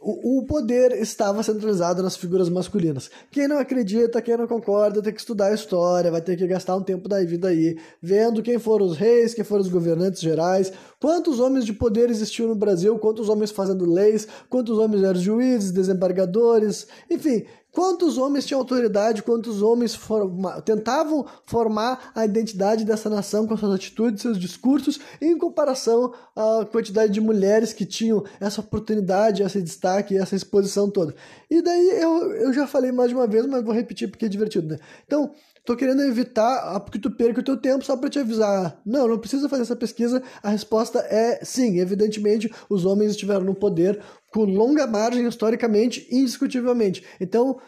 [SPEAKER 1] O, poder estava centralizado nas figuras masculinas. Quem não acredita, quem não concorda, tem que estudar a história, vai ter que gastar um tempo da vida aí, vendo quem foram os reis, quem foram os governantes gerais, Quantos homens de poder existiam no Brasil? Quantos homens fazendo leis? Quantos homens eram juízes, desembargadores? Enfim, Quantos homens tinham autoridade, quantos homens forma, tentavam formar a identidade dessa nação com suas atitudes, seus discursos, em comparação à quantidade de mulheres que tinham essa oportunidade, esse destaque, essa exposição toda. E daí eu, eu já falei mais de uma vez, mas vou repetir porque é divertido, né? Então, tô querendo evitar que tu perca o teu tempo só para te avisar. Não, não precisa fazer essa pesquisa. A resposta é sim. Evidentemente, os homens estiveram no poder com longa margem historicamente, indiscutivelmente. Então,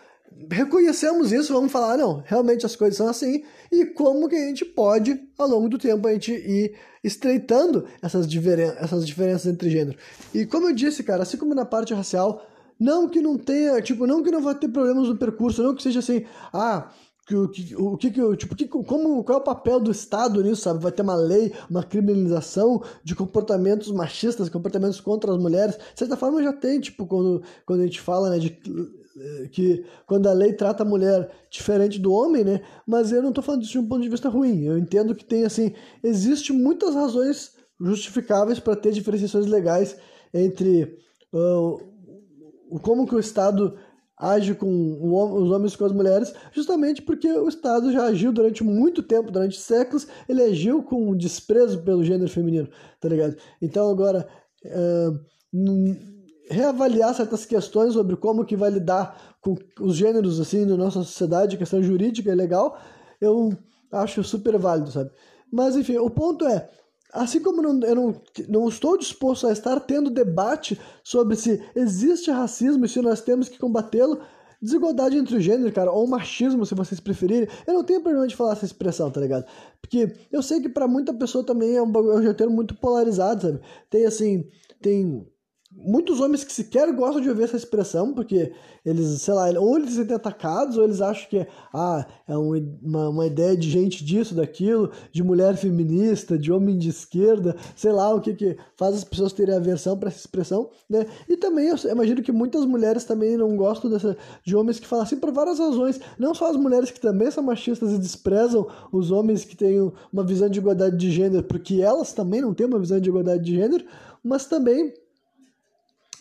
[SPEAKER 1] reconhecemos isso, vamos falar, não, realmente as coisas são assim, e como que a gente pode, ao longo do tempo, a gente ir estreitando essas, diferen essas diferenças entre gêneros. E como eu disse, cara, assim como na parte racial, não que não tenha, tipo, não que não vai ter problemas no percurso, não que seja assim, ah, o que, o que, tipo, que, como, qual é o papel do Estado nisso, sabe? Vai ter uma lei, uma criminalização de comportamentos machistas, comportamentos contra as mulheres. De certa forma já tem, tipo, quando, quando a gente fala, né, de que quando a lei trata a mulher diferente do homem, né? Mas eu não estou falando disso de um ponto de vista ruim. Eu entendo que tem, assim, existe muitas razões justificáveis para ter diferenciações legais entre uh, como que o Estado age com os homens com as mulheres, justamente porque o Estado já agiu durante muito tempo, durante séculos, ele agiu com desprezo pelo gênero feminino, tá ligado? Então agora, reavaliar certas questões sobre como que vai lidar com os gêneros assim na nossa sociedade, questão jurídica e legal, eu acho super válido, sabe? Mas enfim, o ponto é, Assim como não, eu não, não estou disposto a estar tendo debate sobre se existe racismo e se nós temos que combatê-lo, desigualdade entre o gênero, cara, ou machismo, se vocês preferirem, eu não tenho problema de falar essa expressão, tá ligado? Porque eu sei que para muita pessoa também é um, é um termo muito polarizado, sabe? Tem assim, tem muitos homens que sequer gostam de ouvir essa expressão, porque eles, sei lá, ou eles se sentem atacados, ou eles acham que ah, é uma, uma ideia de gente disso, daquilo, de mulher feminista, de homem de esquerda, sei lá o que que faz as pessoas terem aversão para essa expressão, né? E também eu imagino que muitas mulheres também não gostam dessa, de homens que falam assim por várias razões, não só as mulheres que também são machistas e desprezam os homens que têm uma visão de igualdade de gênero, porque elas também não têm uma visão de igualdade de gênero, mas também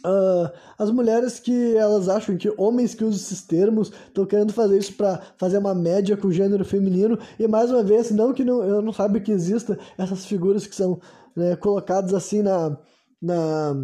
[SPEAKER 1] Uh, as mulheres que elas acham que homens que usam esses termos estão querendo fazer isso para fazer uma média com o gênero feminino e mais uma vez não que não, eu não sabe que exista essas figuras que são né, colocadas assim na, na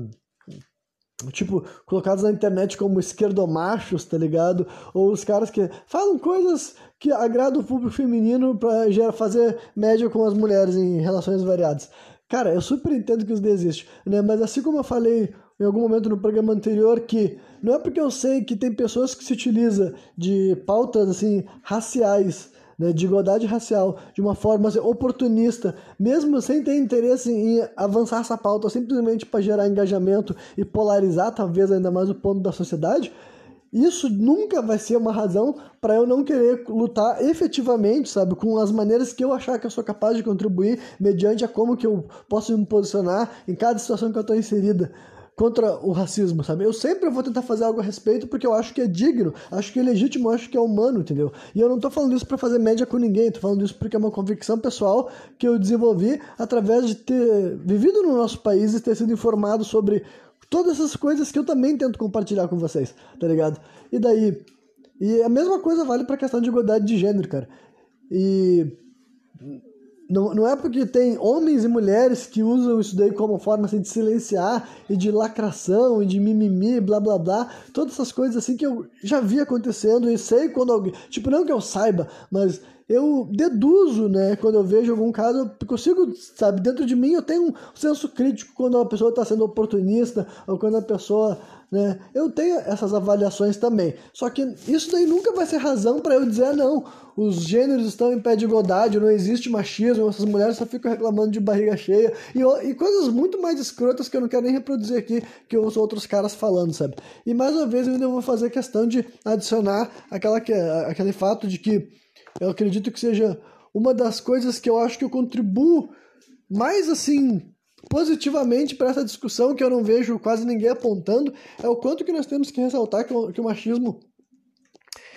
[SPEAKER 1] tipo colocadas na internet como esquerdomachos tá ligado? Ou os caras que falam coisas que agradam o público feminino para fazer média com as mulheres em relações variadas. Cara eu super entendo que isso existe né? Mas assim como eu falei em algum momento no programa anterior que não é porque eu sei que tem pessoas que se utilizam de pautas assim raciais, né, de igualdade racial, de uma forma assim, oportunista, mesmo sem ter interesse em avançar essa pauta simplesmente para gerar engajamento e polarizar talvez ainda mais o ponto da sociedade, isso nunca vai ser uma razão para eu não querer lutar efetivamente, sabe, com as maneiras que eu achar que eu sou capaz de contribuir mediante a como que eu posso me posicionar em cada situação que eu estou inserida contra o racismo, sabe? Eu sempre vou tentar fazer algo a respeito porque eu acho que é digno, acho que é legítimo, acho que é humano, entendeu? E eu não tô falando isso para fazer média com ninguém, tô falando isso porque é uma convicção pessoal que eu desenvolvi através de ter vivido no nosso país e ter sido informado sobre todas essas coisas que eu também tento compartilhar com vocês, tá ligado? E daí, e a mesma coisa vale para a questão de igualdade de gênero, cara. E não, não é porque tem homens e mulheres que usam isso daí como forma assim, de silenciar e de lacração e de mimimi, blá blá blá, todas essas coisas assim que eu já vi acontecendo e sei quando alguém. Tipo, não que eu saiba, mas eu deduzo, né? Quando eu vejo algum caso, eu consigo, sabe, dentro de mim eu tenho um senso crítico quando uma pessoa está sendo oportunista ou quando a pessoa né? Eu tenho essas avaliações também. Só que isso daí nunca vai ser razão para eu dizer, ah, não, os gêneros estão em pé de igualdade, não existe machismo, essas mulheres só ficam reclamando de barriga cheia e, e coisas muito mais escrotas que eu não quero nem reproduzir aqui que os outros caras falando, sabe? E mais uma vez eu ainda vou fazer questão de adicionar aquela, aquele fato de que eu acredito que seja uma das coisas que eu acho que eu contribuo mais assim positivamente para essa discussão que eu não vejo quase ninguém apontando é o quanto que nós temos que ressaltar que o, que o machismo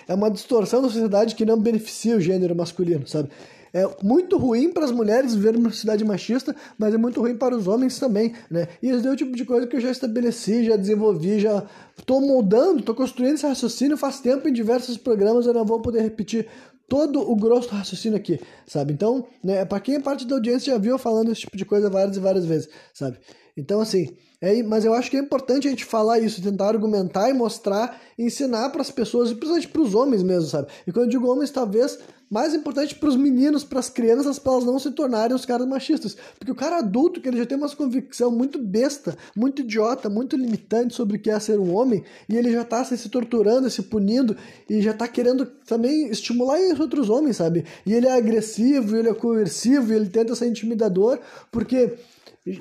[SPEAKER 1] é uma distorção da sociedade que não beneficia o gênero masculino, sabe? é muito ruim para as mulheres viver numa sociedade machista, mas é muito ruim para os homens também, né? E esse é o tipo de coisa que eu já estabeleci, já desenvolvi, já estou moldando, estou construindo esse raciocínio faz tempo em diversos programas, eu não vou poder repetir todo o grosso do raciocínio aqui, sabe? Então, né, para quem é parte da audiência já viu eu falando esse tipo de coisa várias e várias vezes, sabe? Então, assim, é, mas eu acho que é importante a gente falar isso, tentar argumentar e mostrar, ensinar para as pessoas, e principalmente para os homens mesmo, sabe? E quando eu digo homens, talvez mais importante para os meninos, para as crianças, para elas não se tornarem os caras machistas. Porque o cara adulto, que ele já tem uma convicção muito besta, muito idiota, muito limitante sobre o que é ser um homem, e ele já tá se torturando, se punindo, e já tá querendo também estimular os outros homens, sabe? E ele é agressivo, ele é coercivo, ele tenta ser intimidador, porque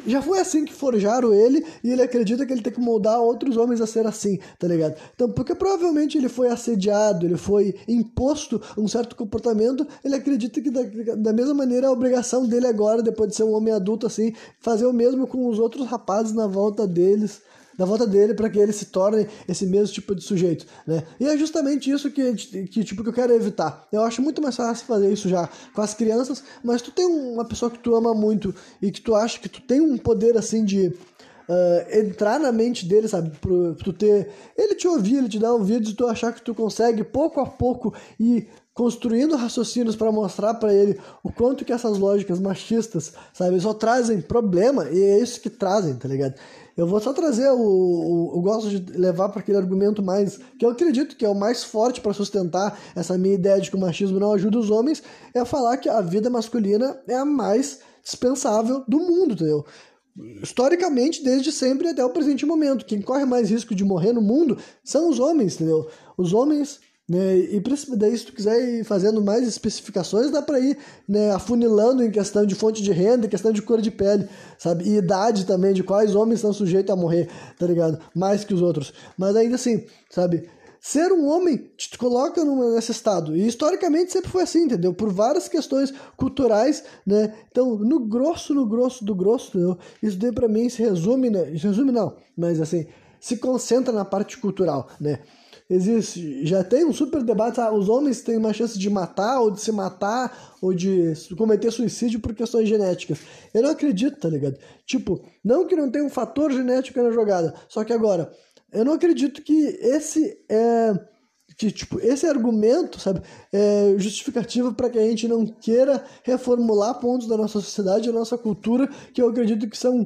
[SPEAKER 1] já foi assim que forjaram ele e ele acredita que ele tem que moldar outros homens a ser assim, tá ligado? Então, porque provavelmente ele foi assediado, ele foi imposto um certo comportamento, ele acredita que da, da mesma maneira a obrigação dele agora, depois de ser um homem adulto assim, fazer o mesmo com os outros rapazes na volta deles da volta dele para que ele se torne esse mesmo tipo de sujeito, né? E é justamente isso que, que, tipo, que eu quero evitar. Eu acho muito mais fácil fazer isso já com as crianças, mas tu tem uma pessoa que tu ama muito e que tu acha que tu tem um poder assim de uh, entrar na mente dele, sabe? Pro, tu ter. Ele te ouvir, ele te dar ouvidos e tu achar que tu consegue pouco a pouco ir construindo raciocínios para mostrar para ele o quanto que essas lógicas machistas, sabe, só trazem problema e é isso que trazem, tá ligado? Eu vou só trazer o, o eu gosto de levar para aquele argumento mais que eu acredito que é o mais forte para sustentar essa minha ideia de que o machismo não ajuda os homens, é falar que a vida masculina é a mais dispensável do mundo, entendeu? Historicamente, desde sempre até o presente momento, quem corre mais risco de morrer no mundo são os homens, entendeu? Os homens né? E daí, se tu quiser ir fazendo mais especificações, dá para ir né, afunilando em questão de fonte de renda, em questão de cor de pele, sabe? E idade também, de quais homens estão sujeitos a morrer, tá ligado? Mais que os outros. Mas ainda assim, sabe? Ser um homem te coloca nesse estado. E historicamente sempre foi assim, entendeu? Por várias questões culturais, né? Então, no grosso, no grosso do grosso, entendeu? Isso daí pra mim se resume, né? Se resume não, mas assim, se concentra na parte cultural, né? Existe, já tem um super debate, ah, os homens têm uma chance de matar, ou de se matar, ou de cometer suicídio por questões genéticas. Eu não acredito, tá ligado? Tipo, não que não tenha um fator genético na jogada, só que agora, eu não acredito que esse é que tipo esse argumento sabe é justificativo para que a gente não queira reformular pontos da nossa sociedade, da nossa cultura que eu acredito que são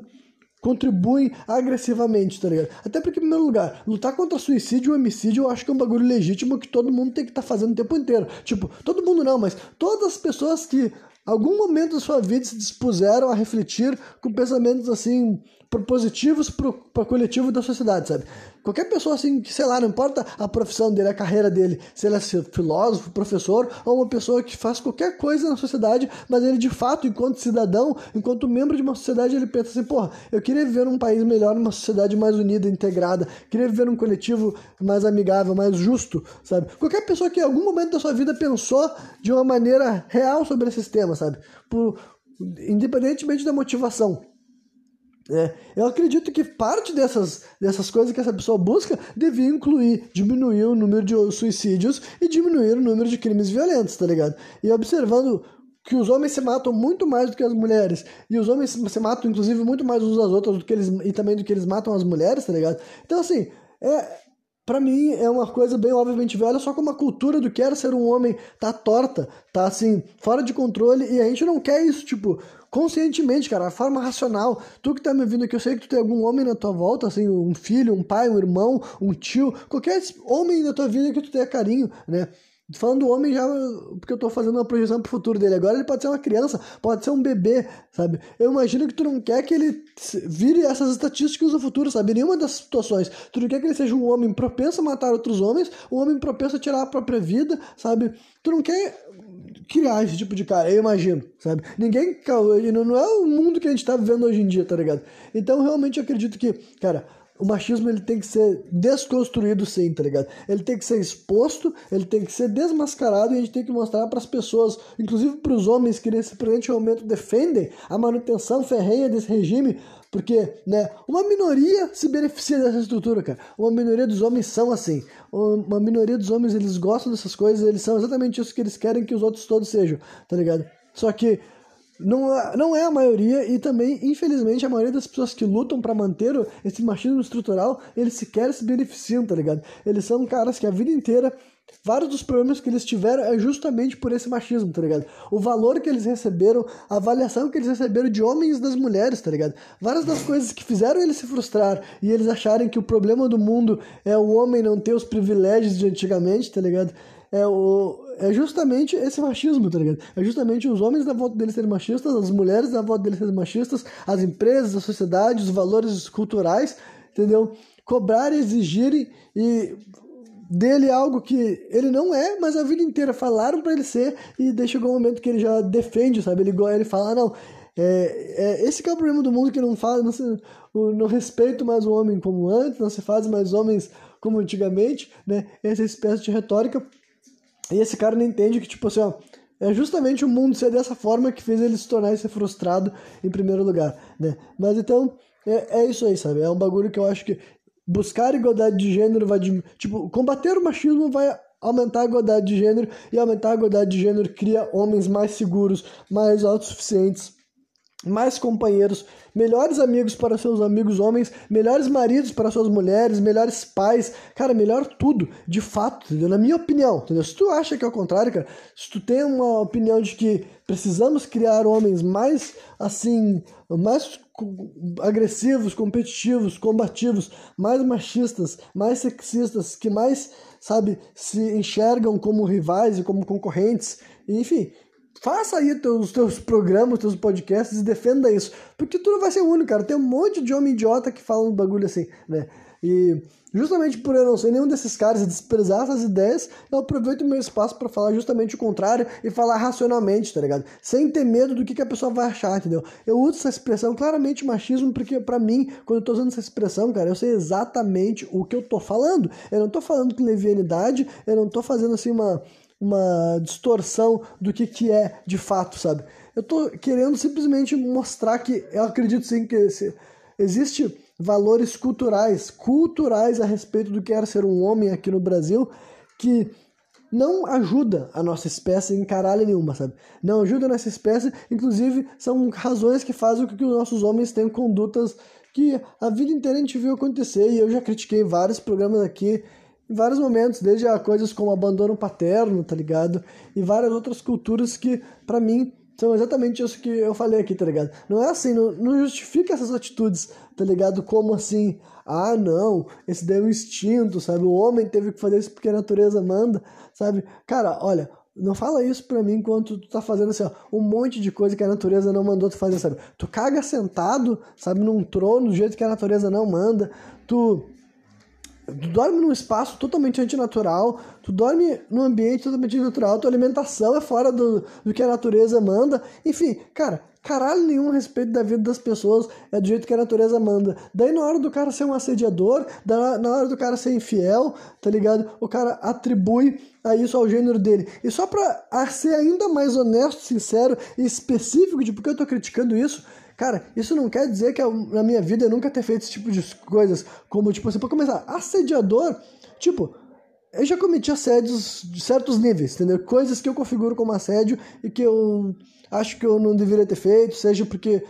[SPEAKER 1] contribuem agressivamente, tá ligado? Até porque, em primeiro lugar, lutar contra suicídio e homicídio eu acho que é um bagulho legítimo que todo mundo tem que estar tá fazendo o tempo inteiro. Tipo, todo mundo não, mas todas as pessoas que algum momento da sua vida se dispuseram a refletir com pensamentos assim propositivos para o coletivo da sociedade, sabe? Qualquer pessoa assim, que sei lá, não importa a profissão dele, a carreira dele, se ele é filósofo, professor ou uma pessoa que faz qualquer coisa na sociedade, mas ele de fato, enquanto cidadão, enquanto membro de uma sociedade, ele pensa assim, porra, eu queria viver num país melhor, numa sociedade mais unida, integrada, queria viver num coletivo mais amigável, mais justo, sabe? Qualquer pessoa que em algum momento da sua vida pensou de uma maneira real sobre esse tema, sabe? Por, independentemente da motivação. É, eu acredito que parte dessas, dessas coisas que essa pessoa busca devia incluir diminuir o número de suicídios e diminuir o número de crimes violentos, tá ligado? E observando que os homens se matam muito mais do que as mulheres, e os homens se matam, inclusive, muito mais uns às outras do que eles, e também do que eles matam as mulheres, tá ligado? Então, assim, é, para mim é uma coisa bem obviamente velha, só como a cultura do que era ser um homem tá torta, tá assim, fora de controle, e a gente não quer isso, tipo, conscientemente, cara, a forma racional. Tu que tá me ouvindo aqui, eu sei que tu tem algum homem na tua volta, assim, um filho, um pai, um irmão, um tio, qualquer homem na tua vida que tu tenha carinho, né? Falando do homem já, porque eu tô fazendo uma projeção pro futuro dele. Agora ele pode ser uma criança, pode ser um bebê, sabe? Eu imagino que tu não quer que ele vire essas estatísticas no futuro, sabe? Nenhuma das situações. Tu não quer que ele seja um homem propenso a matar outros homens, um homem propenso a tirar a própria vida, sabe? Tu não quer criar esse tipo de cara, eu imagino, sabe? Ninguém. Não é o mundo que a gente tá vivendo hoje em dia, tá ligado? Então, realmente, eu acredito que, cara, o machismo ele tem que ser desconstruído sim, tá ligado? Ele tem que ser exposto, ele tem que ser desmascarado e a gente tem que mostrar para as pessoas, inclusive para os homens que nesse presente momento defendem a manutenção ferrenha desse regime, porque, né, uma minoria se beneficia dessa estrutura, cara. Uma minoria dos homens são assim. Uma minoria dos homens, eles gostam dessas coisas, eles são exatamente isso que eles querem que os outros todos sejam, tá ligado? Só que não é, não é a maioria e também, infelizmente, a maioria das pessoas que lutam para manter esse machismo estrutural, eles sequer se beneficiam, tá ligado? Eles são caras que a vida inteira Vários dos problemas que eles tiveram é justamente por esse machismo, tá ligado? O valor que eles receberam, a avaliação que eles receberam de homens e das mulheres, tá ligado? Várias das coisas que fizeram eles se frustrar e eles acharem que o problema do mundo é o homem não ter os privilégios de antigamente, tá ligado? É, o, é justamente esse machismo, tá ligado? É justamente os homens da volta deles serem machistas, as mulheres da volta deles serem machistas, as empresas, a sociedade, os valores culturais, entendeu? Cobrar, exigirem e dele algo que ele não é, mas a vida inteira falaram para ele ser, e daí chegou um momento que ele já defende, sabe? Ele, ele fala, ah, não, é, é, esse é o problema do mundo que não fala, não, se, não respeito mais o homem como antes, não se faz mais homens como antigamente, né? Essa espécie de retórica. E esse cara não entende que, tipo assim, ó, é justamente o mundo ser dessa forma que fez ele se tornar esse frustrado em primeiro lugar, né? Mas então, é, é isso aí, sabe? É um bagulho que eu acho que buscar igualdade de gênero vai. Tipo, combater o machismo vai aumentar a igualdade de gênero e aumentar a igualdade de gênero cria homens mais seguros, mais autossuficientes, mais companheiros, melhores amigos para seus amigos homens, melhores maridos para suas mulheres, melhores pais, cara, melhor tudo, de fato, entendeu? Na minha opinião, entendeu? Se tu acha que é o contrário, cara, se tu tem uma opinião de que precisamos criar homens mais, assim, mais agressivos, competitivos, combativos, mais machistas, mais sexistas, que mais, sabe, se enxergam como rivais e como concorrentes, enfim, faça aí os teus programas, teus podcasts e defenda isso. Porque tu não vai ser o único, cara. Tem um monte de homem idiota que fala um bagulho assim, né? E justamente por eu não ser nenhum desses caras e desprezar essas ideias, eu aproveito o meu espaço para falar justamente o contrário e falar racionalmente, tá ligado? Sem ter medo do que, que a pessoa vai achar, entendeu? Eu uso essa expressão claramente machismo porque para mim, quando eu tô usando essa expressão, cara, eu sei exatamente o que eu tô falando. Eu não tô falando com levianidade, eu não tô fazendo assim uma uma distorção do que, que é de fato, sabe? Eu tô querendo simplesmente mostrar que eu acredito sim que existe valores culturais, culturais a respeito do que era ser um homem aqui no Brasil, que não ajuda a nossa espécie em caralho nenhuma, sabe? Não ajuda a nossa espécie, inclusive são razões que fazem com que os nossos homens tenham condutas que a vida inteira a gente viu acontecer e eu já critiquei vários programas aqui em vários momentos, desde coisas como abandono paterno, tá ligado? E várias outras culturas que, para mim, são exatamente isso que eu falei aqui, tá ligado? Não é assim, não, não justifica essas atitudes, tá ligado? Como assim, ah, não, esse daí é instinto, sabe? O homem teve que fazer isso porque a natureza manda, sabe? Cara, olha, não fala isso pra mim enquanto tu tá fazendo assim, ó, um monte de coisa que a natureza não mandou tu fazer, sabe? Tu caga sentado, sabe, num trono do jeito que a natureza não manda, tu Tu dorme num espaço totalmente antinatural, tu dorme num ambiente totalmente antinatural, tua alimentação é fora do, do que a natureza manda. Enfim, cara, caralho nenhum respeito da vida das pessoas é do jeito que a natureza manda. Daí na hora do cara ser um assediador, na hora do cara ser infiel, tá ligado? O cara atribui a isso ao gênero dele. E só pra ser ainda mais honesto, sincero e específico de por que eu tô criticando isso, Cara, isso não quer dizer que na minha vida eu nunca ter feito esse tipo de coisas. Como, tipo, assim, pra começar, assediador, tipo, eu já cometi assédios de certos níveis, entendeu? Coisas que eu configuro como assédio e que eu acho que eu não deveria ter feito, seja porque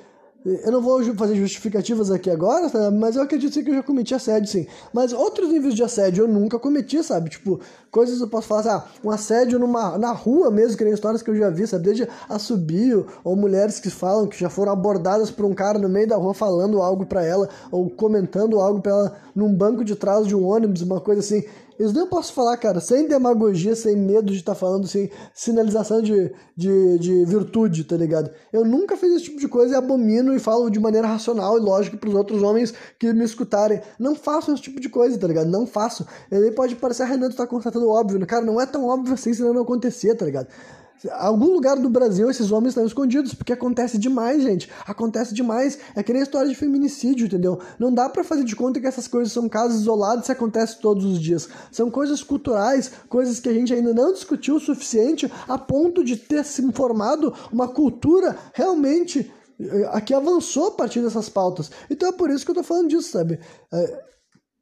[SPEAKER 1] eu não vou fazer justificativas aqui agora, tá? mas eu acredito sim que eu já cometi assédio, sim. Mas outros níveis de assédio eu nunca cometi, sabe? Tipo, coisas eu posso falar, ah, um assédio numa, na rua mesmo, que nem histórias que eu já vi, sabe? Desde assobio, ou mulheres que falam que já foram abordadas por um cara no meio da rua falando algo para ela, ou comentando algo para ela num banco de trás de um ônibus, uma coisa assim. Isso nem eu posso falar, cara, sem demagogia, sem medo de estar tá falando, sem sinalização de, de, de virtude, tá ligado? Eu nunca fiz esse tipo de coisa e abomino e falo de maneira racional e lógica pros outros homens que me escutarem. Não faço esse tipo de coisa, tá ligado? Não faço. Ele pode parecer, ah, Renan, tu tá constatando óbvio. Cara, não é tão óbvio assim, senão não acontecer, tá ligado? Algum lugar do Brasil esses homens estão escondidos, porque acontece demais, gente. Acontece demais. É que nem história de feminicídio, entendeu? Não dá para fazer de conta que essas coisas são casos isolados e acontecem todos os dias. São coisas culturais, coisas que a gente ainda não discutiu o suficiente a ponto de ter se formado uma cultura realmente eh, que avançou a partir dessas pautas. Então é por isso que eu tô falando disso, sabe? É,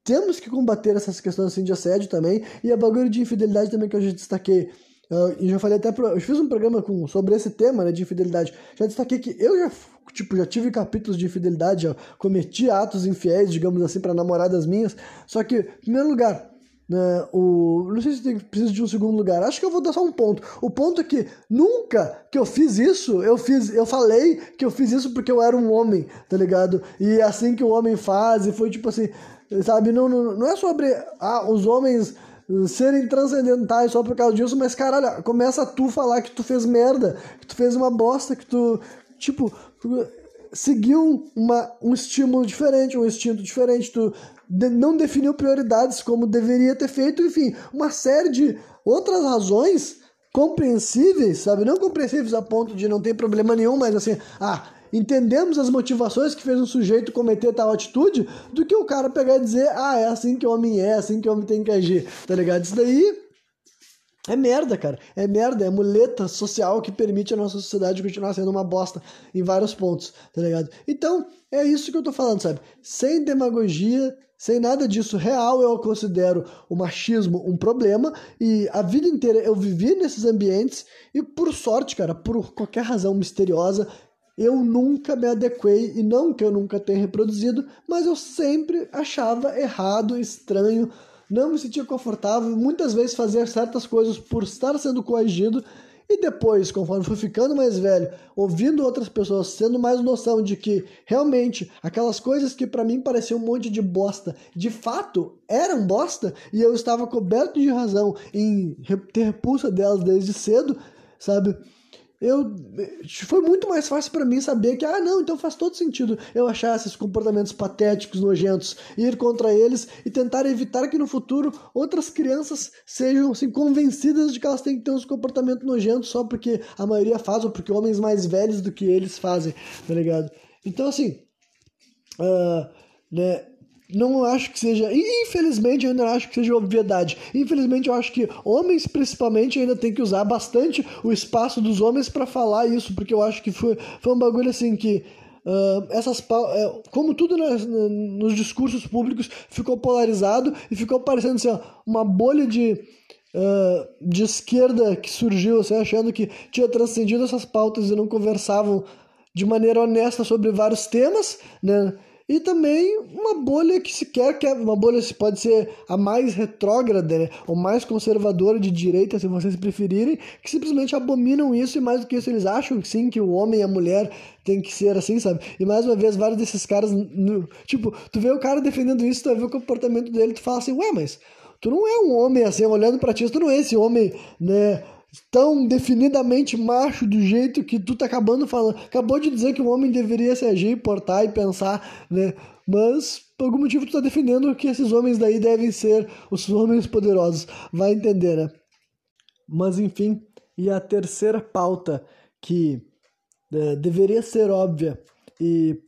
[SPEAKER 1] temos que combater essas questões assim de assédio também, e a bagulho de infidelidade também que eu já destaquei Eu já falei até, pro, eu fiz um programa com, sobre esse tema, né, de infidelidade. Já destaquei que eu já, tipo, já tive capítulos de infidelidade, já cometi atos infiéis, digamos assim, para namoradas minhas. Só que, em primeiro lugar, né, o, não sei se precisa de um segundo lugar. Acho que eu vou dar só um ponto. O ponto é que nunca que eu fiz isso, eu fiz, eu falei que eu fiz isso porque eu era um homem, tá ligado? E é assim que o homem faz, e foi tipo assim, sabe? Não, não, não é sobre ah, os homens serem transcendentais só por causa disso, mas caralho, começa a tu falar que tu fez merda, que tu fez uma bosta, que tu, tipo, seguiu uma, um estímulo diferente, um instinto diferente, tu de, não definiu prioridades como deveria ter feito, enfim, uma série de outras razões compreensíveis, sabe? Não compreensíveis a ponto de não ter problema nenhum, mas assim, ah, entendemos as motivações que fez um sujeito cometer tal atitude, do que o cara pegar e dizer, ah, é assim que o homem é, é assim que o homem tem que agir, tá ligado? Isso daí é merda, cara. É merda, é muleta social que permite a nossa sociedade continuar sendo uma bosta em vários pontos, tá ligado? Então, é isso que eu tô falando, sabe? Sem demagogia, sem nada disso real, eu considero o machismo um problema e a vida inteira eu vivi nesses ambientes e por sorte, cara, por qualquer razão misteriosa, eu nunca me adequei, e não que eu nunca tenha reproduzido, mas eu sempre achava errado, estranho, não me sentia confortável, muitas vezes fazia certas coisas por estar sendo coagido, e depois, conforme fui ficando mais velho, ouvindo outras pessoas, tendo mais noção de que realmente aquelas coisas que para mim pareciam um monte de bosta, de fato eram bosta, e eu estava coberto de razão em ter repulsa delas desde cedo, sabe? Eu foi muito mais fácil para mim saber que ah não então faz todo sentido eu achar esses comportamentos patéticos nojentos ir contra eles e tentar evitar que no futuro outras crianças sejam assim convencidas de que elas têm que ter uns comportamentos nojentos só porque a maioria faz ou porque homens mais velhos do que eles fazem tá ligado? Então assim uh, né não acho que seja. Infelizmente, eu ainda acho que seja obviedade. Infelizmente, eu acho que homens, principalmente, ainda tem que usar bastante o espaço dos homens para falar isso, porque eu acho que foi, foi um bagulho assim que. Uh, essas uh, como tudo nos discursos públicos ficou polarizado e ficou parecendo assim, uma bolha de, uh, de esquerda que surgiu, assim, achando que tinha transcendido essas pautas e não conversavam de maneira honesta sobre vários temas, né? E também uma bolha que se quer que é uma bolha se pode ser a mais retrógrada, né? ou mais conservadora de direita, se vocês preferirem, que simplesmente abominam isso e mais do que isso eles acham sim que o homem e a mulher tem que ser assim, sabe? E mais uma vez vários desses caras, no, tipo, tu vê o cara defendendo isso, tu vê o comportamento dele, tu fala assim, ué, mas tu não é um homem assim, olhando para ti, tu não é esse homem, né? Tão definidamente macho do jeito que tu tá acabando falando. Acabou de dizer que o homem deveria se agir, portar e pensar, né? Mas por algum motivo tu tá defendendo que esses homens daí devem ser os homens poderosos. Vai entender, né? Mas enfim, e a terceira pauta que é, deveria ser óbvia e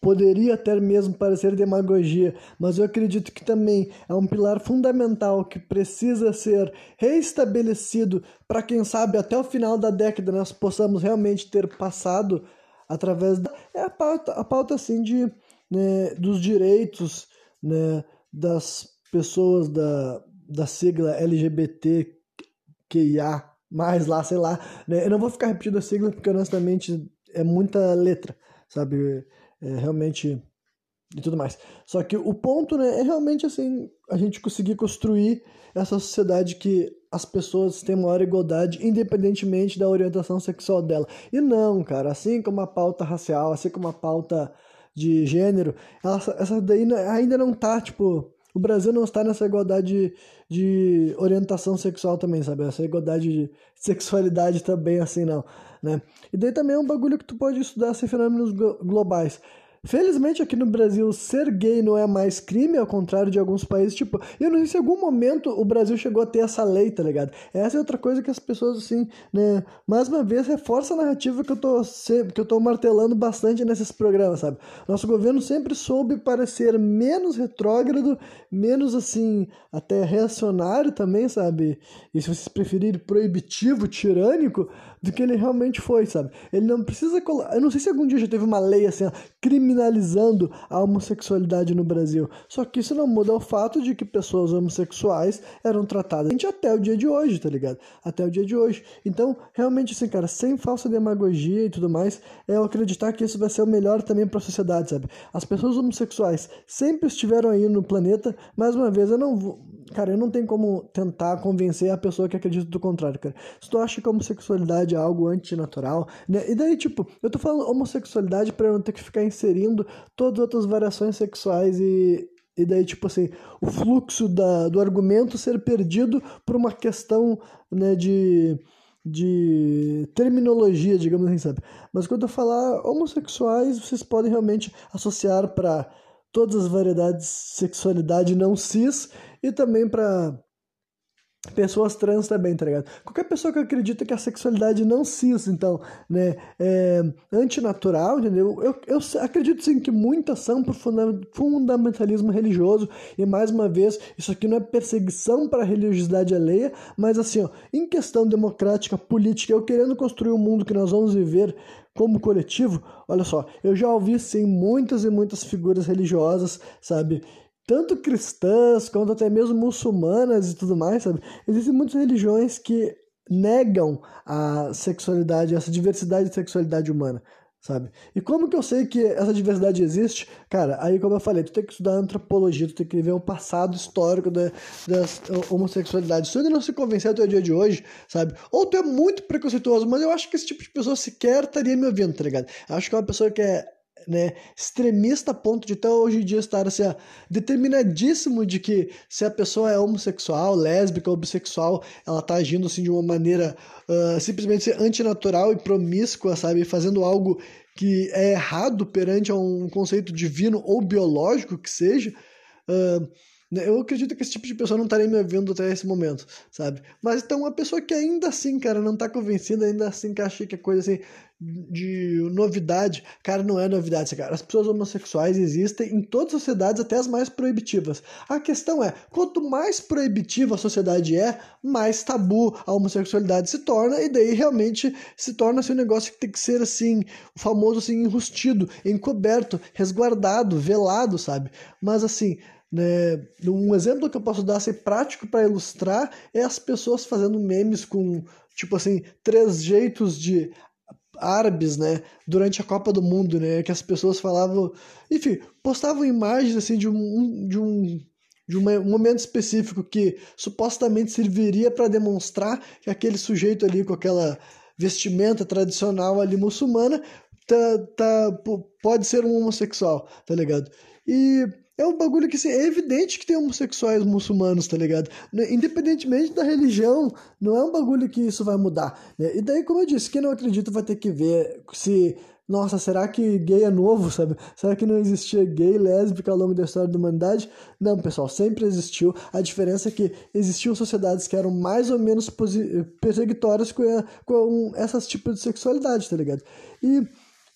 [SPEAKER 1] Poderia até mesmo parecer demagogia, mas eu acredito que também é um pilar fundamental que precisa ser reestabelecido para quem sabe até o final da década nós possamos realmente ter passado através da é a pauta, a pauta assim de né, dos direitos né, das pessoas da, da sigla LGBTQIA mais lá, sei lá, né? Eu não vou ficar repetindo a sigla porque honestamente é muita letra, sabe? É, realmente e tudo mais. Só que o ponto né, é realmente assim a gente conseguir construir essa sociedade que as pessoas têm maior igualdade independentemente da orientação sexual dela. E não, cara, assim como a pauta racial, assim como a pauta de gênero, essa, essa daí ainda não tá, tipo, o Brasil não está nessa igualdade de, de orientação sexual também, sabe? Essa igualdade de sexualidade também assim não né? E daí também é um bagulho que tu pode estudar sem fenômenos globais. Felizmente aqui no Brasil ser gay não é mais crime, ao contrário de alguns países, tipo, eu não sei se em algum momento o Brasil chegou a ter essa lei, tá ligado? Essa é outra coisa que as pessoas, assim, né, mais uma vez reforça a narrativa que eu tô, que eu tô martelando bastante nesses programas, sabe? Nosso governo sempre soube parecer menos retrógrado, menos, assim, até reacionário também, sabe? E se vocês preferirem, proibitivo, tirânico, do que ele realmente foi, sabe? Ele não precisa. Eu não sei se algum dia já teve uma lei assim, ó, crime criminalizando a homossexualidade no Brasil. Só que isso não muda o fato de que pessoas homossexuais eram tratadas até o dia de hoje, tá ligado? Até o dia de hoje. Então, realmente, assim, cara, sem falsa demagogia e tudo mais, eu acreditar que isso vai ser o melhor também para a sociedade, sabe? As pessoas homossexuais sempre estiveram aí no planeta, mais uma vez, eu não vou Cara, eu não tenho como tentar convencer a pessoa que acredita do contrário, cara. Se tu acha que a homossexualidade é algo antinatural, né? E daí, tipo, eu tô falando homossexualidade para eu não ter que ficar inserindo todas as outras variações sexuais e, e daí, tipo assim, o fluxo da, do argumento ser perdido por uma questão, né, de, de terminologia, digamos assim, sabe? Mas quando eu falar homossexuais, vocês podem realmente associar para todas as variedades de sexualidade não cis e também para pessoas trans também, tá ligado? Qualquer pessoa que acredita que a sexualidade não cis, então, né, é antinatural, entendeu? Eu, eu acredito sim que muitas são por fundamentalismo religioso, e mais uma vez, isso aqui não é perseguição para a religiosidade alheia, mas assim, ó, em questão democrática, política, eu querendo construir um mundo que nós vamos viver como coletivo, olha só, eu já ouvi sim muitas e muitas figuras religiosas, sabe? Tanto cristãs quanto até mesmo muçulmanas e tudo mais, sabe? Existem muitas religiões que negam a sexualidade, essa diversidade de sexualidade humana, sabe? E como que eu sei que essa diversidade existe? Cara, aí como eu falei, tu tem que estudar antropologia, tu tem que ver o passado histórico da, da homossexualidade. Se ainda não se convencer até o dia de hoje, sabe? Ou tu é muito preconceituoso, mas eu acho que esse tipo de pessoa sequer estaria me ouvindo, tá ligado? Eu acho que é uma pessoa que é né, extremista a ponto de até hoje em dia estar assim, determinadíssimo de que se a pessoa é homossexual, lésbica ou bissexual, ela está agindo assim de uma maneira uh, simplesmente antinatural e promíscua, sabe? Fazendo algo que é errado perante um conceito divino ou biológico que seja. Uh, eu acredito que esse tipo de pessoa não estaria me ouvindo até esse momento, sabe? Mas então uma pessoa que ainda assim, cara, não tá convencida, ainda assim que acha que é coisa assim de novidade, cara, não é novidade, cara. As pessoas homossexuais existem em todas as sociedades, até as mais proibitivas. A questão é, quanto mais proibitiva a sociedade é, mais tabu a homossexualidade se torna, e daí realmente se torna assim, um negócio que tem que ser assim, o famoso assim, enrustido, encoberto, resguardado, velado, sabe? Mas assim, né? Um exemplo que eu posso dar assim, prático para ilustrar é as pessoas fazendo memes com, tipo assim, três jeitos de árabes, né, durante a Copa do Mundo, né, que as pessoas falavam, enfim, postavam imagens assim de um, de um de um momento específico que supostamente serviria para demonstrar que aquele sujeito ali com aquela vestimenta tradicional ali muçulmana tá, tá, pode ser um homossexual, tá ligado? E é um bagulho que assim, é evidente que tem homossexuais muçulmanos, tá ligado? Né, independentemente da religião, não é um bagulho que isso vai mudar. Né? E daí, como eu disse, quem não acredita vai ter que ver se. Nossa, será que gay é novo, sabe? Será que não existia gay, lésbica ao longo da história da humanidade? Não, pessoal, sempre existiu. A diferença é que existiam sociedades que eram mais ou menos perseguitórias com, com essas tipos de sexualidade, tá ligado? E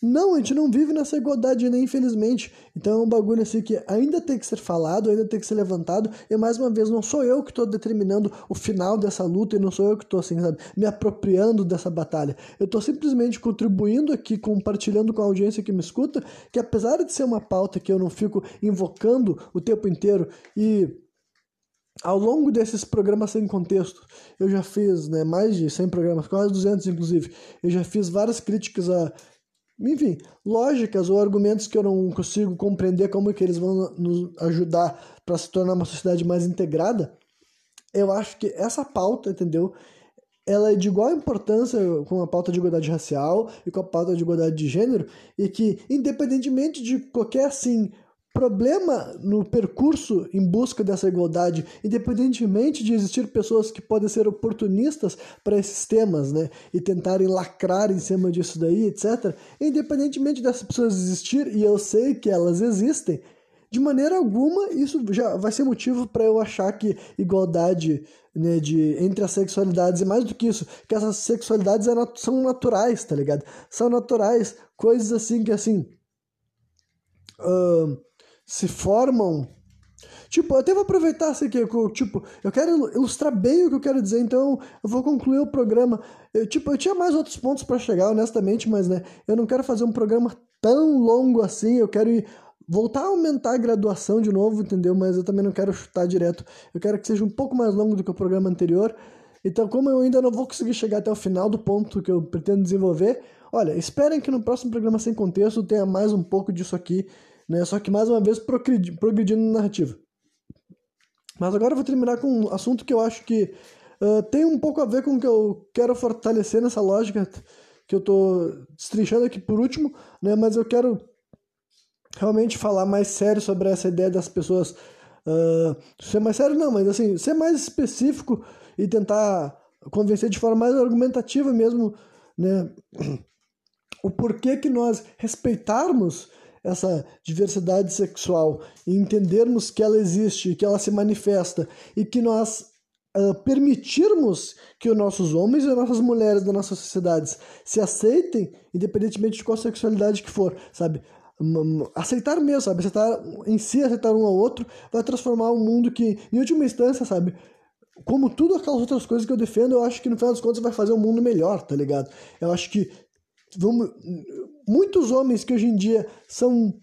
[SPEAKER 1] não, a gente não vive nessa igualdade ainda, infelizmente. Então é um bagulho assim que ainda tem que ser falado, ainda tem que ser levantado. E mais uma vez, não sou eu que estou determinando o final dessa luta e não sou eu que estou assim, sabe, me apropriando dessa batalha. Eu estou simplesmente contribuindo aqui, compartilhando com a audiência que me escuta, que apesar de ser uma pauta que eu não fico invocando o tempo inteiro e ao longo desses programas sem contexto, eu já fiz né, mais de 100 programas, quase 200 inclusive, eu já fiz várias críticas a enfim, lógicas ou argumentos que eu não consigo compreender como que eles vão nos ajudar para se tornar uma sociedade mais integrada, eu acho que essa pauta, entendeu? Ela é de igual importância com a pauta de igualdade racial e com a pauta de igualdade de gênero, e que, independentemente de qualquer, assim, problema no percurso em busca dessa igualdade, independentemente de existir pessoas que podem ser oportunistas para esses temas, né, e tentarem lacrar em cima disso daí, etc. Independentemente dessas pessoas existir, e eu sei que elas existem, de maneira alguma isso já vai ser motivo para eu achar que igualdade né, de, entre as sexualidades e mais do que isso, que essas sexualidades é são naturais, tá ligado? São naturais, coisas assim que assim. Uh, se formam. Tipo, eu até vou aproveitar assim que eu, tipo, eu quero ilustrar bem o que eu quero dizer, então eu vou concluir o programa. Eu, tipo, eu tinha mais outros pontos para chegar, honestamente, mas né, eu não quero fazer um programa tão longo assim, eu quero ir voltar a aumentar a graduação de novo, entendeu? Mas eu também não quero chutar direto. Eu quero que seja um pouco mais longo do que o programa anterior. Então, como eu ainda não vou conseguir chegar até o final do ponto que eu pretendo desenvolver, olha, esperem que no próximo programa sem contexto tenha mais um pouco disso aqui, né? Só que mais uma vez progredindo na narrativa. Mas agora eu vou terminar com um assunto que eu acho que uh, tem um pouco a ver com o que eu quero fortalecer nessa lógica que eu estou destrinchando aqui por último, né? Mas eu quero realmente falar mais sério sobre essa ideia das pessoas. Uh, ser mais sério, não, mas assim, ser mais específico e tentar convencer de forma mais argumentativa mesmo, né? O porquê que nós respeitarmos essa diversidade sexual e entendermos que ela existe, que ela se manifesta e que nós uh, permitirmos que os nossos homens e as nossas mulheres das nossas sociedades se aceitem, independentemente de qual sexualidade que for, sabe? aceitar mesmo, sabe? Aceitar em si, aceitar um ao outro, vai transformar um mundo que, em última instância, sabe? Como tudo aquelas outras coisas que eu defendo, eu acho que no final das contas vai fazer um mundo melhor, tá ligado? Eu acho que vamos, muitos homens que hoje em dia são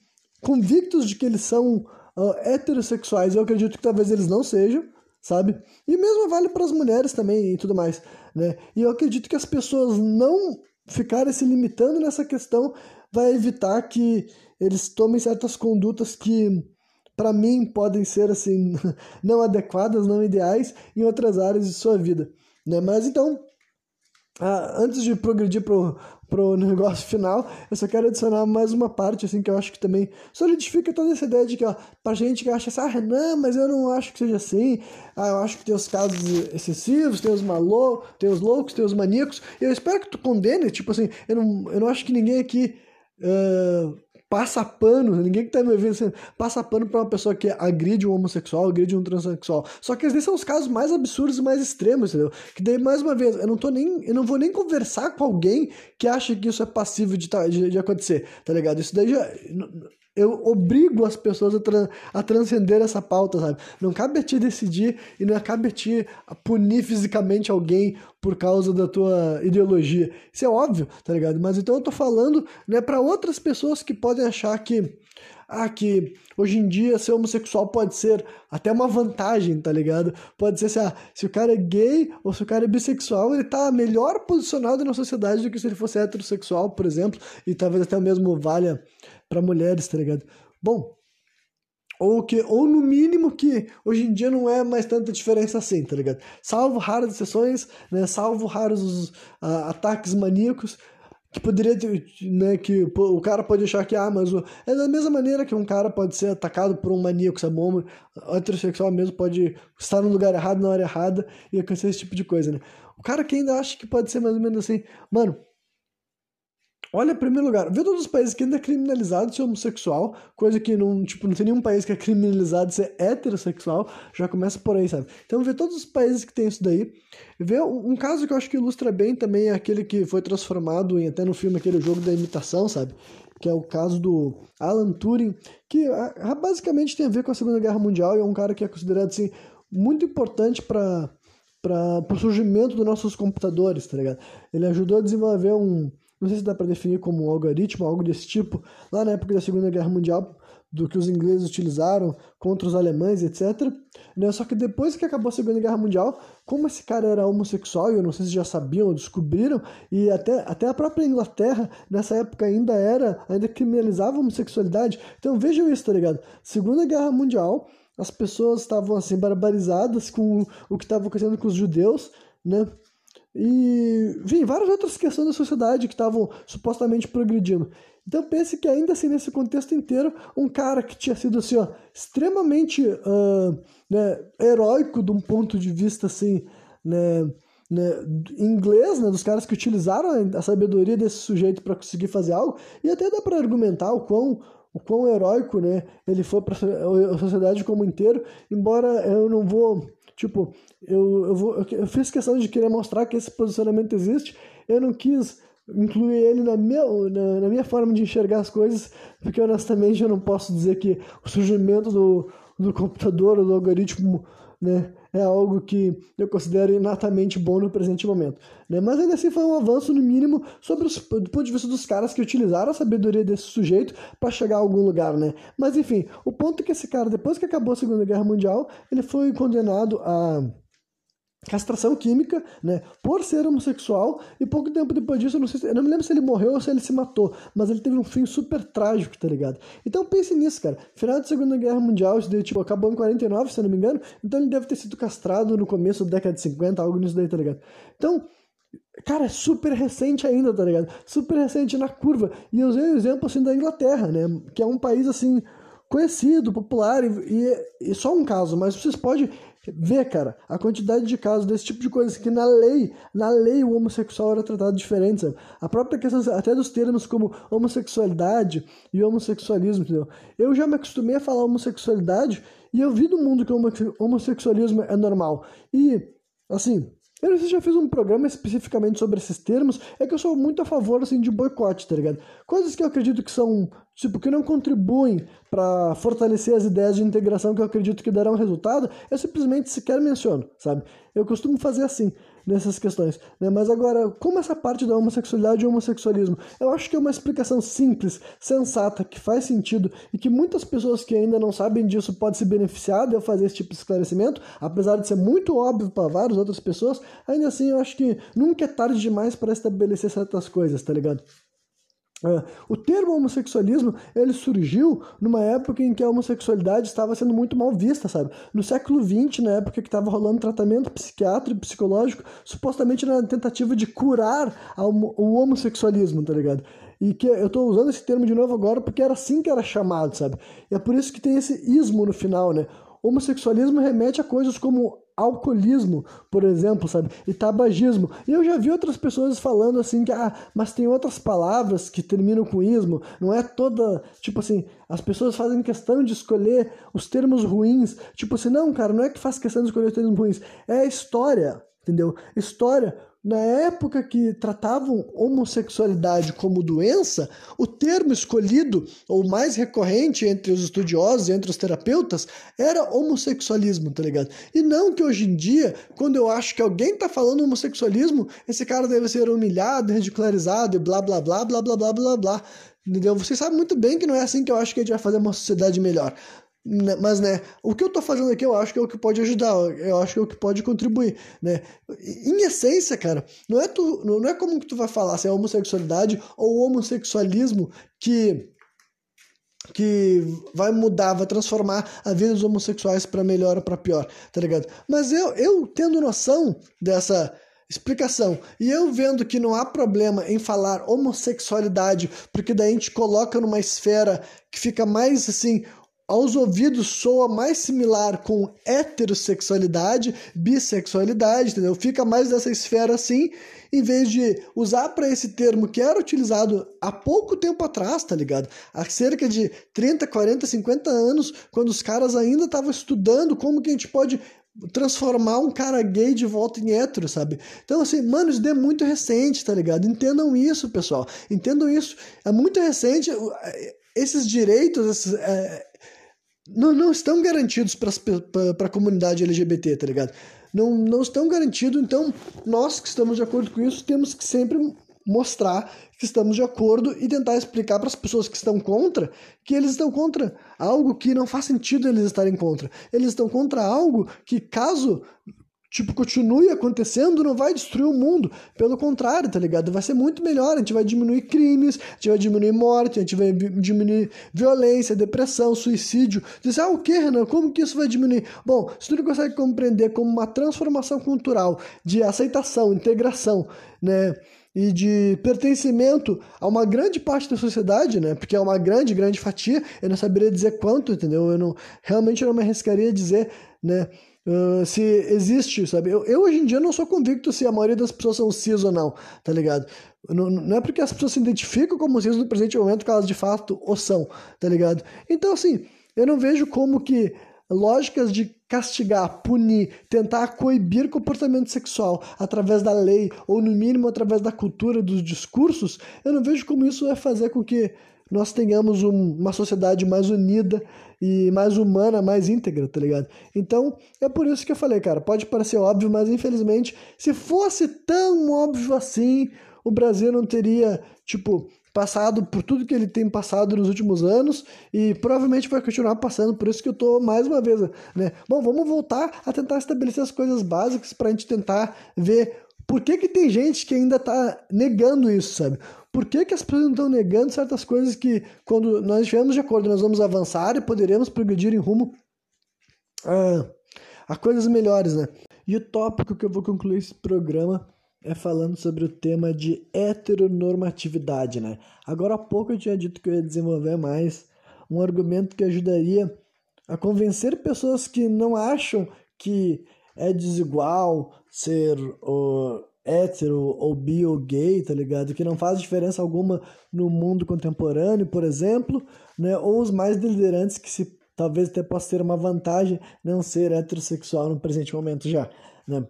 [SPEAKER 1] convictos de que eles são uh, heterossexuais, eu acredito que talvez eles não sejam, sabe? E mesmo vale para as mulheres também e tudo mais, né? E eu acredito que as pessoas não ficarem se limitando nessa questão vai evitar que eles tomem certas condutas que para mim podem ser assim não adequadas, não ideais em outras áreas de sua vida, né? Mas então, ah, antes de progredir pro pro negócio final, eu só quero adicionar mais uma parte, assim, que eu acho que também solidifica toda essa ideia de que, ó, pra gente que acha assim, ah, não, mas eu não acho que seja assim, ah, eu acho que tem os casos excessivos, tem os malucos, tem os loucos, tem os maníacos, eu espero que tu condene, tipo assim, eu não, eu não acho que ninguém aqui uh, passa pano, ninguém que tá me ouvindo assim, passa pano pra uma pessoa que agride um homossexual, agride um transexual. Só que esses são os casos mais absurdos e mais extremos, entendeu? Que daí, mais uma vez, eu não tô nem. Eu não vou nem conversar com alguém que acha que isso é passível de, de, de acontecer, tá ligado? Isso daí já eu obrigo as pessoas a, tra a transcender essa pauta, sabe? Não cabe a ti decidir e não cabe a ti punir fisicamente alguém por causa da tua ideologia. Isso é óbvio, tá ligado? Mas então eu tô falando, né, para outras pessoas que podem achar que ah, que hoje em dia ser homossexual pode ser até uma vantagem, tá ligado? Pode ser assim, ah, se o cara é gay ou se o cara é bissexual, ele tá melhor posicionado na sociedade do que se ele fosse heterossexual, por exemplo, e talvez até mesmo valha para mulheres, tá ligado? Bom, ou que ou no mínimo que hoje em dia não é mais tanta diferença assim, tá ligado? Salvo raras exceções, né? Salvo raros uh, ataques maníacos que poderia ter, né, que o cara pode achar que ah, mas o, é da mesma maneira que um cara pode ser atacado por um maníaco, sabe? Um heterossexual mesmo pode estar no lugar errado na hora errada e acontecer esse tipo de coisa, né? O cara que ainda acha que pode ser mais ou menos assim, mano, Olha, em primeiro lugar, vê todos os países que ainda é criminalizado ser homossexual, coisa que não, tipo, não tem nenhum país que é criminalizado ser heterossexual, já começa por aí, sabe? Então vê todos os países que tem isso daí. Vê um, um caso que eu acho que ilustra bem também é aquele que foi transformado em até no filme aquele jogo da imitação, sabe? Que é o caso do Alan Turing, que a, basicamente tem a ver com a Segunda Guerra Mundial e é um cara que é considerado assim muito importante para para o surgimento dos nossos computadores, tá ligado? Ele ajudou a desenvolver um não sei se dá para definir como um algoritmo, algo desse tipo, lá na época da Segunda Guerra Mundial, do que os ingleses utilizaram contra os alemães, etc. Né? Só que depois que acabou a Segunda Guerra Mundial, como esse cara era homossexual, eu não sei se já sabiam ou descobriram, e até, até a própria Inglaterra, nessa época, ainda era, ainda criminalizava a homossexualidade. Então vejam isso, tá ligado? Segunda Guerra Mundial, as pessoas estavam assim barbarizadas com o que estava acontecendo com os judeus, né? E, enfim, várias outras questões da sociedade que estavam supostamente progredindo. Então pense que ainda assim, nesse contexto inteiro, um cara que tinha sido assim, ó, extremamente uh, né, heróico de um ponto de vista assim, né, né, inglês, né, dos caras que utilizaram a sabedoria desse sujeito para conseguir fazer algo, e até dá para argumentar o quão o quão heróico né, ele foi para a sociedade como inteiro, embora eu não vou Tipo, eu, eu, vou, eu fiz questão de querer mostrar que esse posicionamento existe, eu não quis incluir ele na minha, na, na, minha forma de enxergar as coisas, porque honestamente eu não posso dizer que o surgimento do, do computador, do algoritmo, né, é algo que eu considero inatamente bom no presente momento. Né? Mas ainda assim foi um avanço, no mínimo, sobre os, do ponto de vista dos caras que utilizaram a sabedoria desse sujeito para chegar a algum lugar. Né? Mas enfim, o ponto é que esse cara, depois que acabou a Segunda Guerra Mundial, ele foi condenado a castração química, né, por ser homossexual, e pouco tempo depois disso, eu não, sei se, eu não me lembro se ele morreu ou se ele se matou, mas ele teve um fim super trágico, tá ligado? Então pense nisso, cara. Final da Segunda Guerra Mundial, isso daí, tipo, acabou em 49, se eu não me engano, então ele deve ter sido castrado no começo da década de 50, algo nisso daí, tá ligado? Então, Cara, é super recente ainda, tá ligado? Super recente na curva. E eu usei o exemplo, assim, da Inglaterra, né? Que é um país, assim, conhecido, popular, e, e, só um caso, mas vocês podem ver, cara, a quantidade de casos desse tipo de coisa que na lei, na lei o homossexual era tratado diferente, sabe? A própria questão até dos termos como homossexualidade e homossexualismo, entendeu? Eu já me acostumei a falar homossexualidade e eu vi do mundo que o homossexualismo é normal. E, assim, eu não sei se já fiz um programa especificamente sobre esses termos, é que eu sou muito a favor assim de boicote, tá ligado? Coisas que eu acredito que são, tipo, que não contribuem para fortalecer as ideias de integração que eu acredito que darão resultado, eu simplesmente sequer menciono, sabe? Eu costumo fazer assim nessas questões. Né? Mas agora, como essa parte da homossexualidade e homossexualismo? Eu acho que é uma explicação simples, sensata, que faz sentido e que muitas pessoas que ainda não sabem disso podem se beneficiar de eu fazer esse tipo de esclarecimento, apesar de ser muito óbvio para várias outras pessoas, ainda assim eu acho que nunca é tarde demais para estabelecer certas coisas, tá ligado? É, o termo homossexualismo ele surgiu numa época em que a homossexualidade estava sendo muito mal vista, sabe? No século XX, na época que estava rolando tratamento psiquiátrico e psicológico, supostamente na tentativa de curar o homossexualismo, tá ligado? E que eu estou usando esse termo de novo agora porque era assim que era chamado, sabe? E é por isso que tem esse ismo no final, né? homossexualismo remete a coisas como alcoolismo, por exemplo, sabe? E tabagismo. E eu já vi outras pessoas falando assim que, ah, mas tem outras palavras que terminam com ismo. Não é toda, tipo assim, as pessoas fazem questão de escolher os termos ruins. Tipo assim, não, cara, não é que faz questão de escolher os termos ruins. É a história, entendeu? História na época que tratavam homossexualidade como doença, o termo escolhido, ou mais recorrente entre os estudiosos e entre os terapeutas, era homossexualismo, tá ligado? E não que hoje em dia, quando eu acho que alguém tá falando homossexualismo, esse cara deve ser humilhado, ridicularizado e blá blá blá blá blá blá blá blá. Entendeu? Vocês sabem muito bem que não é assim que eu acho que a gente vai fazer uma sociedade melhor. Né, mas, né, o que eu tô fazendo aqui eu acho que é o que pode ajudar, eu acho que é o que pode contribuir, né? Em essência, cara, não é, tu, não é como que tu vai falar se é homossexualidade ou homossexualismo que que vai mudar, vai transformar a vida dos homossexuais para melhor ou para pior, tá ligado? Mas eu, eu tendo noção dessa explicação. E eu vendo que não há problema em falar homossexualidade, porque daí a gente coloca numa esfera que fica mais assim, aos ouvidos soa mais similar com heterossexualidade, bissexualidade, entendeu? Fica mais dessa esfera assim, em vez de usar para esse termo que era utilizado há pouco tempo atrás, tá ligado? Há cerca de 30, 40, 50 anos, quando os caras ainda estavam estudando como que a gente pode transformar um cara gay de volta em hétero, sabe? Então, assim, mano, isso é muito recente, tá ligado? Entendam isso, pessoal. Entendam isso. É muito recente. Esses direitos, esses, é, não, não estão garantidos para a comunidade LGBT, tá ligado? Não, não estão garantidos, então nós que estamos de acordo com isso temos que sempre mostrar que estamos de acordo e tentar explicar para as pessoas que estão contra que eles estão contra algo que não faz sentido eles estarem contra. Eles estão contra algo que, caso tipo, continue acontecendo, não vai destruir o mundo. Pelo contrário, tá ligado? Vai ser muito melhor. A gente vai diminuir crimes, a gente vai diminuir morte, a gente vai diminuir violência, depressão, suicídio. Diz, ah, o que, Renan? Como que isso vai diminuir? Bom, se tu não consegue compreender como uma transformação cultural de aceitação, integração, né? e de pertencimento a uma grande parte da sociedade, né? Porque é uma grande, grande fatia. Eu não saberia dizer quanto, entendeu? Eu não realmente eu não me arriscaria a dizer, né? Uh, se existe, sabe? Eu, eu, hoje em dia não sou convicto se a maioria das pessoas são cis ou não, tá ligado? Não, não é porque as pessoas se identificam como cis no presente momento que elas de fato o são, tá ligado? Então, assim, eu não vejo como que lógicas de castigar, punir, tentar coibir comportamento sexual através da lei ou no mínimo através da cultura dos discursos, eu não vejo como isso vai fazer com que nós tenhamos um, uma sociedade mais unida e mais humana, mais íntegra, tá ligado? Então, é por isso que eu falei, cara, pode parecer óbvio, mas infelizmente, se fosse tão óbvio assim, o Brasil não teria, tipo, passado por tudo que ele tem passado nos últimos anos e provavelmente vai continuar passando, por isso que eu tô mais uma vez, né? Bom, vamos voltar a tentar estabelecer as coisas básicas para a gente tentar ver por que, que tem gente que ainda tá negando isso, sabe? Por que, que as pessoas não estão negando certas coisas que, quando nós estivermos de acordo, nós vamos avançar e poderemos progredir em rumo a, a coisas melhores, né? E o tópico que eu vou concluir esse programa é falando sobre o tema de heteronormatividade, né? Agora há pouco eu tinha dito que eu ia desenvolver mais um argumento que ajudaria a convencer pessoas que não acham que é desigual ser o hétero ou bi ou gay, tá ligado? Que não faz diferença alguma no mundo contemporâneo, por exemplo, né? Ou os mais delirantes que se talvez até possa ter uma vantagem não ser heterossexual no presente momento já, né?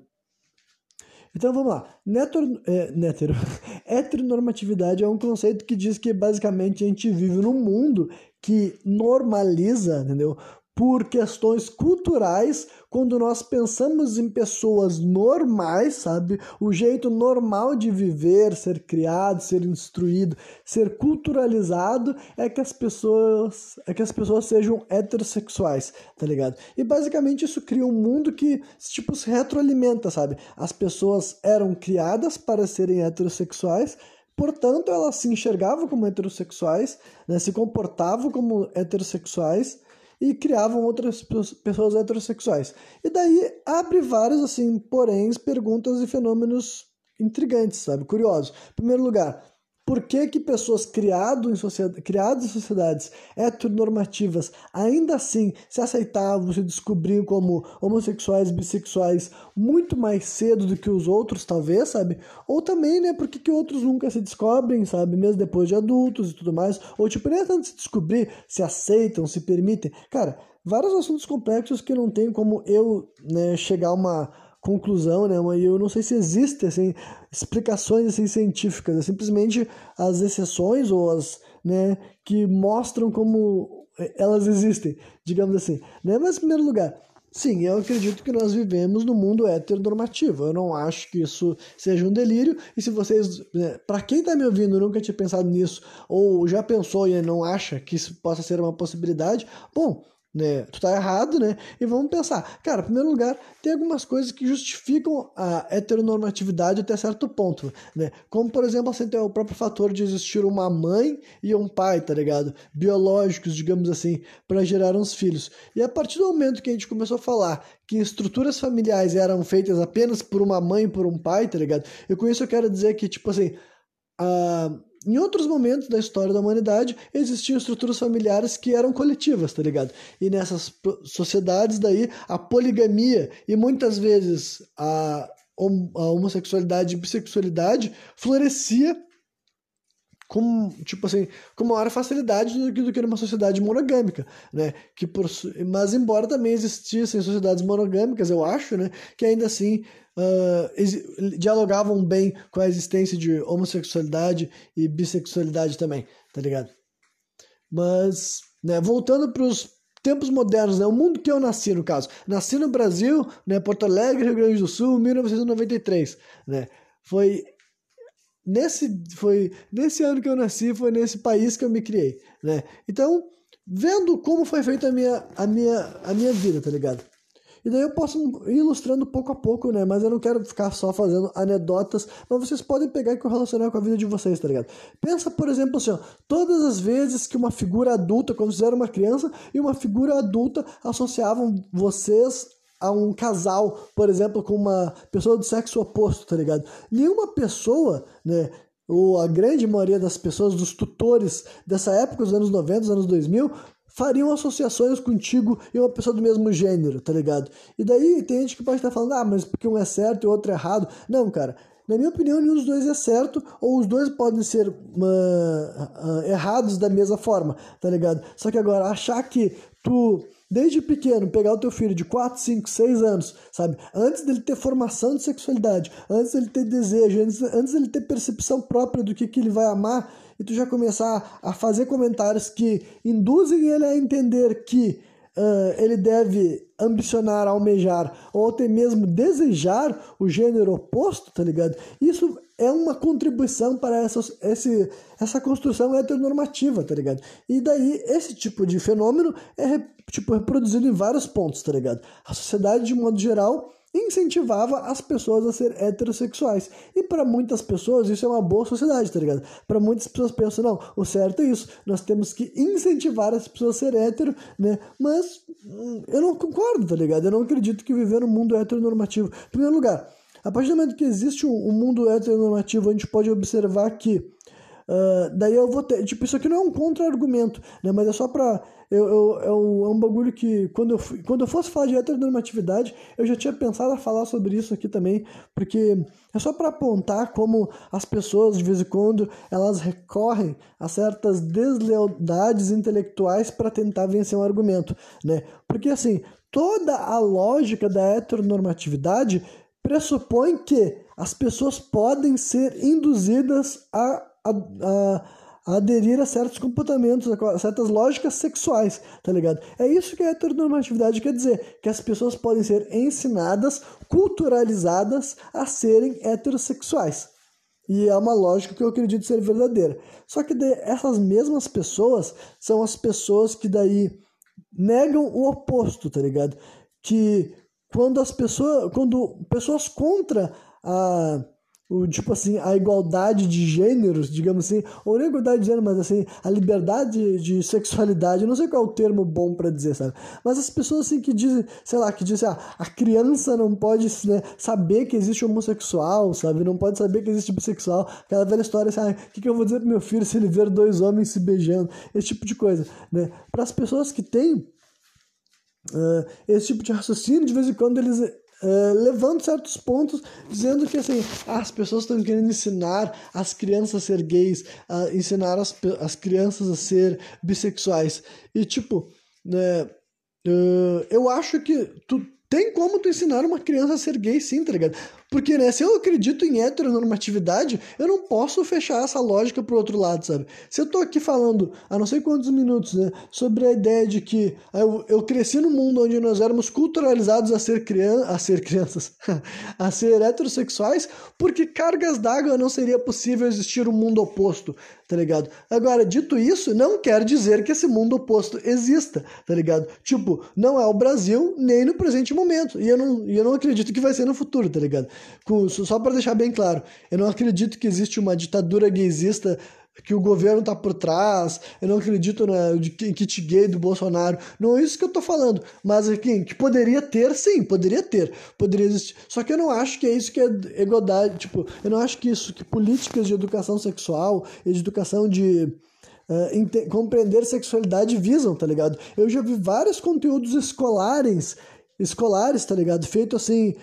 [SPEAKER 1] Então vamos lá. Netor, é, netero, heteronormatividade é um conceito que diz que basicamente a gente vive num mundo que normaliza, entendeu? Por questões culturais, quando nós pensamos em pessoas normais, sabe? O jeito normal de viver, ser criado, ser instruído, ser culturalizado é que as pessoas, é que as pessoas sejam heterossexuais, tá ligado? E basicamente isso cria um mundo que tipo se retroalimenta, sabe? As pessoas eram criadas para serem heterossexuais, portanto elas se enxergavam como heterossexuais, né? Se comportavam como heterossexuais e criavam outras pessoas heterossexuais. E daí abre vários, assim, porém, perguntas e fenômenos intrigantes, sabe? Curiosos. Em primeiro lugar, por que, que pessoas criado em sociedade, criadas em sociedades heteronormativas ainda assim se aceitavam, se descobriam como homossexuais, bissexuais muito mais cedo do que os outros, talvez, sabe? Ou também, né, por que, que outros nunca se descobrem, sabe? Mesmo depois de adultos e tudo mais. Ou, tipo, nem é tanto se descobrir, se aceitam, se permitem. Cara, vários assuntos complexos que não tem como eu né, chegar a uma conclusão, né? E eu não sei se existem assim, explicações assim, científicas, é simplesmente as exceções ou as né, que mostram como elas existem, digamos assim. Né? Mas, em primeiro lugar, sim, eu acredito que nós vivemos no mundo heteronormativo. Eu não acho que isso seja um delírio. E se vocês, né, para quem está me ouvindo, nunca tinha pensado nisso, ou já pensou e não acha que isso possa ser uma possibilidade, bom, né? Tu tá errado, né? E vamos pensar. Cara, em primeiro lugar, tem algumas coisas que justificam a heteronormatividade até certo ponto, né? Como, por exemplo, assim, tem o próprio fator de existir uma mãe e um pai, tá ligado? Biológicos, digamos assim, para gerar uns filhos. E a partir do momento que a gente começou a falar que estruturas familiares eram feitas apenas por uma mãe e por um pai, tá ligado? E com isso eu quero dizer que, tipo assim, a em outros momentos da história da humanidade existiam estruturas familiares que eram coletivas, tá ligado? E nessas sociedades daí a poligamia e muitas vezes a, a homossexualidade e bissexualidade florescia com, tipo assim, com maior facilidade do que, do que numa sociedade monogâmica, né? Que por, mas embora também existissem sociedades monogâmicas, eu acho, né? Que ainda assim uh, dialogavam bem com a existência de homossexualidade e bissexualidade também, tá ligado? Mas, né, voltando para os tempos modernos, né, o mundo que eu nasci, no caso. Nasci no Brasil, né, Porto Alegre, Rio Grande do Sul, 1993, né? Foi nesse foi nesse ano que eu nasci, foi nesse país que eu me criei, né? Então, vendo como foi feita a minha a minha a minha vida, tá ligado? E daí eu posso ir ilustrando pouco a pouco, né? Mas eu não quero ficar só fazendo anedotas, mas vocês podem pegar e correlacionar com a vida de vocês, tá ligado? Pensa, por exemplo, assim, ó, todas as vezes que uma figura adulta, quando vocês eram uma criança, e uma figura adulta associavam vocês a um casal, por exemplo, com uma pessoa do sexo oposto, tá ligado? Nenhuma pessoa, né, ou a grande maioria das pessoas, dos tutores dessa época, dos anos 90, dos anos 2000, fariam associações contigo e uma pessoa do mesmo gênero, tá ligado? E daí tem gente que pode estar falando, ah, mas porque um é certo e o outro é errado. Não, cara. Na minha opinião, nenhum dos dois é certo, ou os dois podem ser uh, uh, errados da mesma forma, tá ligado? Só que agora, achar que tu desde pequeno, pegar o teu filho de 4, 5, 6 anos, sabe? Antes dele ter formação de sexualidade, antes dele ter desejo, antes, antes dele ter percepção própria do que, que ele vai amar, e tu já começar a fazer comentários que induzem ele a entender que uh, ele deve ambicionar, almejar ou até mesmo desejar o gênero oposto, tá ligado? Isso é uma contribuição para essa, esse, essa construção heteronormativa, tá ligado? E daí esse tipo de fenômeno é tipo, reproduzido em vários pontos, tá ligado? A sociedade, de modo geral, incentivava as pessoas a ser heterossexuais. E para muitas pessoas isso é uma boa sociedade, tá ligado? Para muitas pessoas pensam, não, o certo é isso, nós temos que incentivar as pessoas a ser hétero, né? Mas hum, eu não concordo, tá ligado? Eu não acredito que viver num mundo heteronormativo. Em primeiro lugar, a partir do momento que existe um mundo heteronormativo, a gente pode observar que Uh, daí eu vou ter. Tipo, isso aqui não é um contra-argumento, né? Mas é só pra. Eu, eu, é, um, é bagulho que, quando eu, quando eu fosse falar de heteronormatividade, eu já tinha pensado a falar sobre isso aqui também, porque é só para apontar como as pessoas, de vez em quando, elas recorrem a certas deslealdades intelectuais para tentar vencer um argumento, né? Porque, assim, toda a lógica da heteronormatividade pressupõe que as pessoas podem ser induzidas a a, a, a aderir a certos comportamentos, a certas lógicas sexuais, tá ligado? É isso que a heteronormatividade quer dizer, que as pessoas podem ser ensinadas, culturalizadas a serem heterossexuais. E é uma lógica que eu acredito ser verdadeira. Só que essas mesmas pessoas são as pessoas que daí negam o oposto, tá ligado? Que quando as pessoas, quando pessoas contra a o tipo assim, a igualdade de gêneros, digamos assim, ou nem igualdade de gênero, mas assim, a liberdade de sexualidade, não sei qual é o termo bom para dizer, sabe? Mas as pessoas assim que dizem, sei lá, que dizem, ah, a criança não pode né, saber que existe homossexual, sabe? Não pode saber que existe bissexual. Aquela velha história assim, ah, o que, que eu vou dizer pro meu filho se ele ver dois homens se beijando? Esse tipo de coisa, né? Para as pessoas que têm Uh, esse tipo de raciocínio, de vez em quando eles Uh, levando certos pontos, dizendo que assim, as pessoas estão querendo ensinar as crianças a ser gays, a ensinar as, as crianças a ser bissexuais. E tipo, né, uh, eu acho que tu tem como tu ensinar uma criança a ser gay sim, tá ligado? Porque, né, se eu acredito em heteronormatividade, eu não posso fechar essa lógica pro outro lado, sabe? Se eu tô aqui falando, há não sei quantos minutos, né, sobre a ideia de que eu, eu cresci num mundo onde nós éramos culturalizados a ser, crian a ser crianças, a ser heterossexuais, porque cargas d'água não seria possível existir um mundo oposto, tá ligado? Agora, dito isso, não quer dizer que esse mundo oposto exista, tá ligado? Tipo, não é o Brasil nem no presente momento, e eu não, e eu não acredito que vai ser no futuro, tá ligado? Só para deixar bem claro, eu não acredito que existe uma ditadura gaysista que o governo tá por trás, eu não acredito na de kit gay do Bolsonaro, não é isso que eu tô falando, mas aqui, que poderia ter, sim, poderia ter, poderia existir, só que eu não acho que é isso que é igualdade, tipo, eu não acho que isso, que políticas de educação sexual e de educação de uh, compreender sexualidade visam, tá ligado? Eu já vi vários conteúdos escolares, escolares, tá ligado? Feito assim,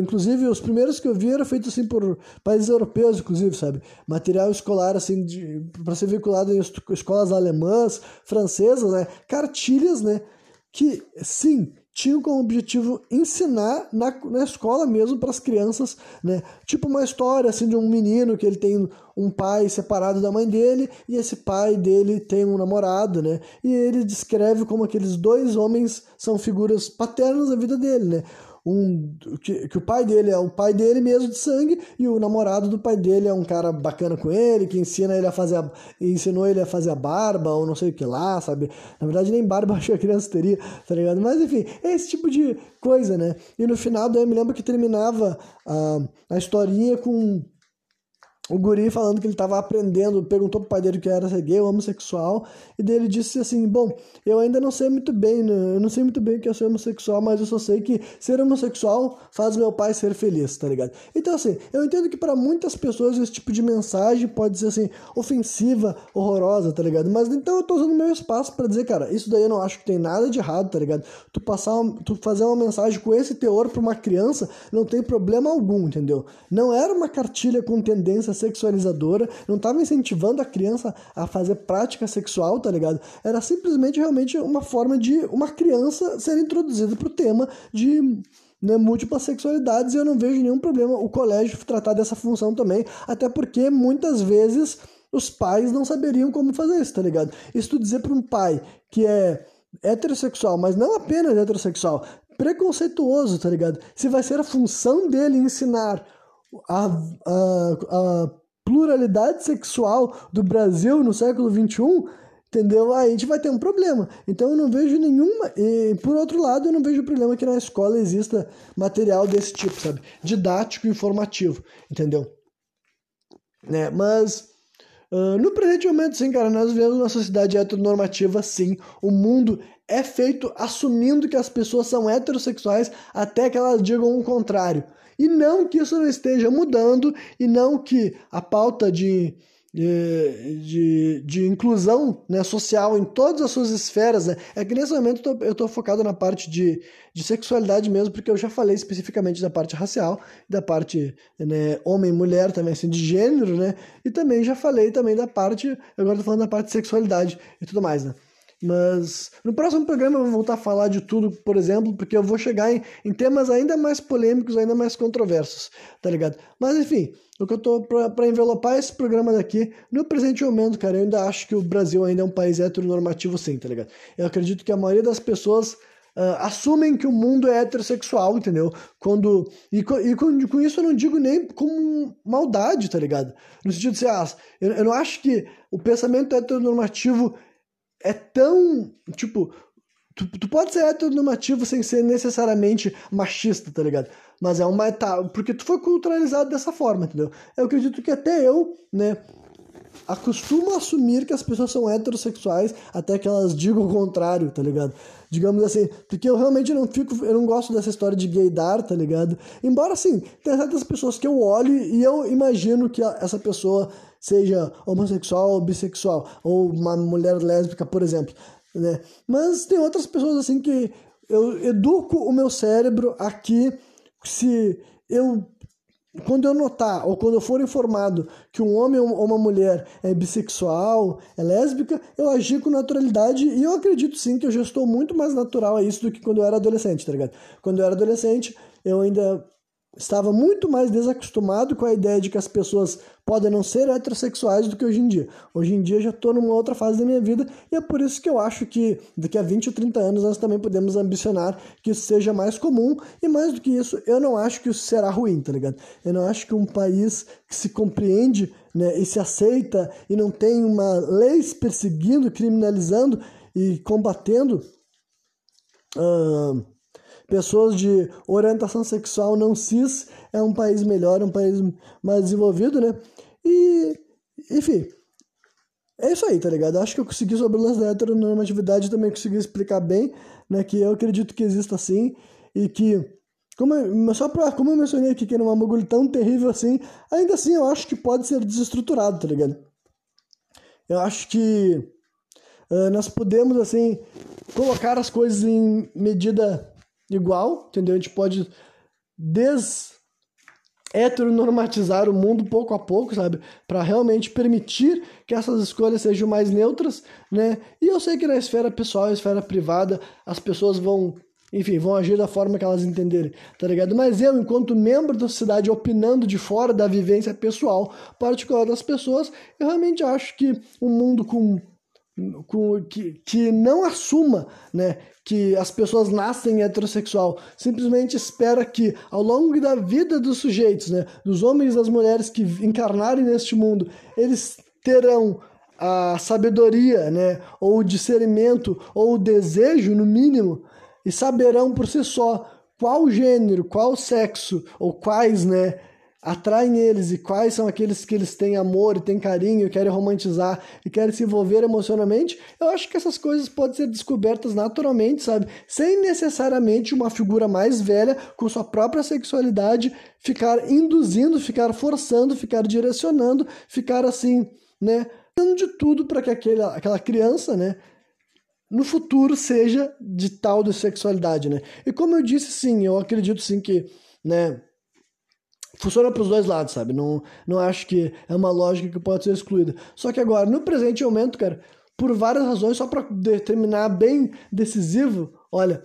[SPEAKER 1] Inclusive, os primeiros que eu vi eram feitos assim por países europeus, inclusive, sabe? Material escolar, assim, para ser vinculado em escolas alemãs, francesas, né? Cartilhas, né? Que, sim, tinham como objetivo ensinar na, na escola mesmo para as crianças, né? Tipo uma história assim de um menino que ele tem um pai separado da mãe dele e esse pai dele tem um namorado, né? E ele descreve como aqueles dois homens são figuras paternas da vida dele, né? Um que, que, o pai dele é o pai dele mesmo de sangue e o namorado do pai dele é um cara bacana com ele que ensina ele a fazer a, ensinou ele a fazer a barba ou não sei o que lá sabe? Na verdade nem barba acho que a criança teria tá ligado? Mas enfim é esse tipo de coisa né? E no final eu me lembro que terminava a, a historinha com o guri falando que ele estava aprendendo, perguntou pro pai dele que era ser gay ou homossexual, e dele disse assim: Bom, eu ainda não sei muito bem, né? eu não sei muito bem o que é ser homossexual, mas eu só sei que ser homossexual faz meu pai ser feliz, tá ligado? Então, assim, eu entendo que para muitas pessoas esse tipo de mensagem pode ser assim, ofensiva, horrorosa, tá ligado? Mas então eu tô usando meu espaço para dizer, cara, isso daí eu não acho que tem nada de errado, tá ligado? Tu passar, tu fazer uma mensagem com esse teor pra uma criança não tem problema algum, entendeu? Não era uma cartilha com tendência sexualizadora, não estava incentivando a criança a fazer prática sexual, tá ligado? Era simplesmente realmente uma forma de uma criança ser introduzida pro tema de né, múltiplas sexualidades e eu não vejo nenhum problema o colégio tratar dessa função também, até porque muitas vezes os pais não saberiam como fazer isso, tá ligado? Isso tu dizer para um pai que é heterossexual, mas não apenas heterossexual, preconceituoso, tá ligado? Se vai ser a função dele ensinar a, a, a pluralidade sexual do Brasil no século XXI, entendeu? Aí a gente vai ter um problema. Então eu não vejo nenhuma. E por outro lado, eu não vejo problema que na escola exista material desse tipo, sabe? Didático e informativo, entendeu? Né? Mas. Uh, no presente momento, sim, cara, nós vivemos uma sociedade heteronormativa, sim. O mundo é feito assumindo que as pessoas são heterossexuais até que elas digam o contrário. E não que isso não esteja mudando, e não que a pauta de, de, de, de inclusão né, social em todas as suas esferas. Né? É que nesse momento eu estou focado na parte de, de sexualidade mesmo, porque eu já falei especificamente da parte racial, da parte né, homem-mulher também, assim, de gênero, né? E também já falei também da parte, agora estou falando da parte de sexualidade e tudo mais, né? Mas no próximo programa eu vou voltar a falar de tudo, por exemplo, porque eu vou chegar em, em temas ainda mais polêmicos, ainda mais controversos, tá ligado? Mas enfim, o que eu tô pra, pra envelopar esse programa daqui, no presente momento, cara, eu ainda acho que o Brasil ainda é um país heteronormativo sim, tá ligado? Eu acredito que a maioria das pessoas Uh, assumem que o mundo é heterossexual, entendeu? Quando e, e com, com, isso eu não digo nem como maldade, tá ligado? No sentido de ser, ah, eu, eu não acho que o pensamento heteronormativo é tão. Tipo, tu, tu pode ser heteronormativo sem ser necessariamente machista, tá ligado? Mas é uma etapa. Porque tu foi culturalizado dessa forma, entendeu? Eu acredito que até eu, né? Acostumo assumir que as pessoas são heterossexuais até que elas digam o contrário, tá ligado? Digamos assim, porque eu realmente não fico, eu não gosto dessa história de gaydar, tá ligado? Embora assim, tem certas pessoas que eu olho e eu imagino que essa pessoa seja homossexual ou bissexual, ou uma mulher lésbica, por exemplo. Né? Mas tem outras pessoas assim que eu educo o meu cérebro aqui se eu quando eu notar ou quando eu for informado que um homem ou uma mulher é bissexual, é lésbica, eu agir com naturalidade e eu acredito sim que eu já estou muito mais natural a isso do que quando eu era adolescente, tá ligado? Quando eu era adolescente, eu ainda estava muito mais desacostumado com a ideia de que as pessoas podem não ser heterossexuais do que hoje em dia. Hoje em dia já estou numa outra fase da minha vida e é por isso que eu acho que daqui a 20 ou 30 anos nós também podemos ambicionar que isso seja mais comum e mais do que isso, eu não acho que isso será ruim, tá ligado? Eu não acho que um país que se compreende né, e se aceita e não tem uma lei perseguindo, criminalizando e combatendo. Uh, pessoas de orientação sexual não cis é um país melhor, um país mais desenvolvido, né? E, enfim, é isso aí, tá ligado? Acho que eu consegui sobre o lance da heteronormatividade também consegui explicar bem, né? Que eu acredito que exista assim e que, como eu, só pra, como eu mencionei aqui que era um bagulho tão terrível assim, ainda assim eu acho que pode ser desestruturado, tá ligado? Eu acho que uh, nós podemos, assim, colocar as coisas em medida igual, entendeu? A gente pode des heteronormatizar o mundo pouco a pouco, sabe? Para realmente permitir que essas escolhas sejam mais neutras, né? E eu sei que na esfera pessoal, na esfera privada, as pessoas vão, enfim, vão agir da forma que elas entenderem, tá ligado? Mas eu, enquanto membro da sociedade, opinando de fora da vivência pessoal particular das pessoas, eu realmente acho que um mundo com com, que, que não assuma né, que as pessoas nascem heterossexual, simplesmente espera que ao longo da vida dos sujeitos, né, dos homens e das mulheres que encarnarem neste mundo, eles terão a sabedoria, né, ou o discernimento, ou o desejo, no mínimo, e saberão por si só qual gênero, qual sexo, ou quais, né, atraem eles e quais são aqueles que eles têm amor e têm carinho, querem romantizar e querem se envolver emocionalmente, eu acho que essas coisas podem ser descobertas naturalmente, sabe? Sem necessariamente uma figura mais velha com sua própria sexualidade ficar induzindo, ficar forçando, ficar direcionando, ficar assim, né? Dando de tudo para que aquele, aquela criança, né? no futuro seja de tal de sexualidade, né? E como eu disse, sim, eu acredito sim que, né, funciona para os dois lados, sabe? Não, não acho que é uma lógica que pode ser excluída. Só que agora, no presente momento, cara, por várias razões, só para determinar bem decisivo, olha,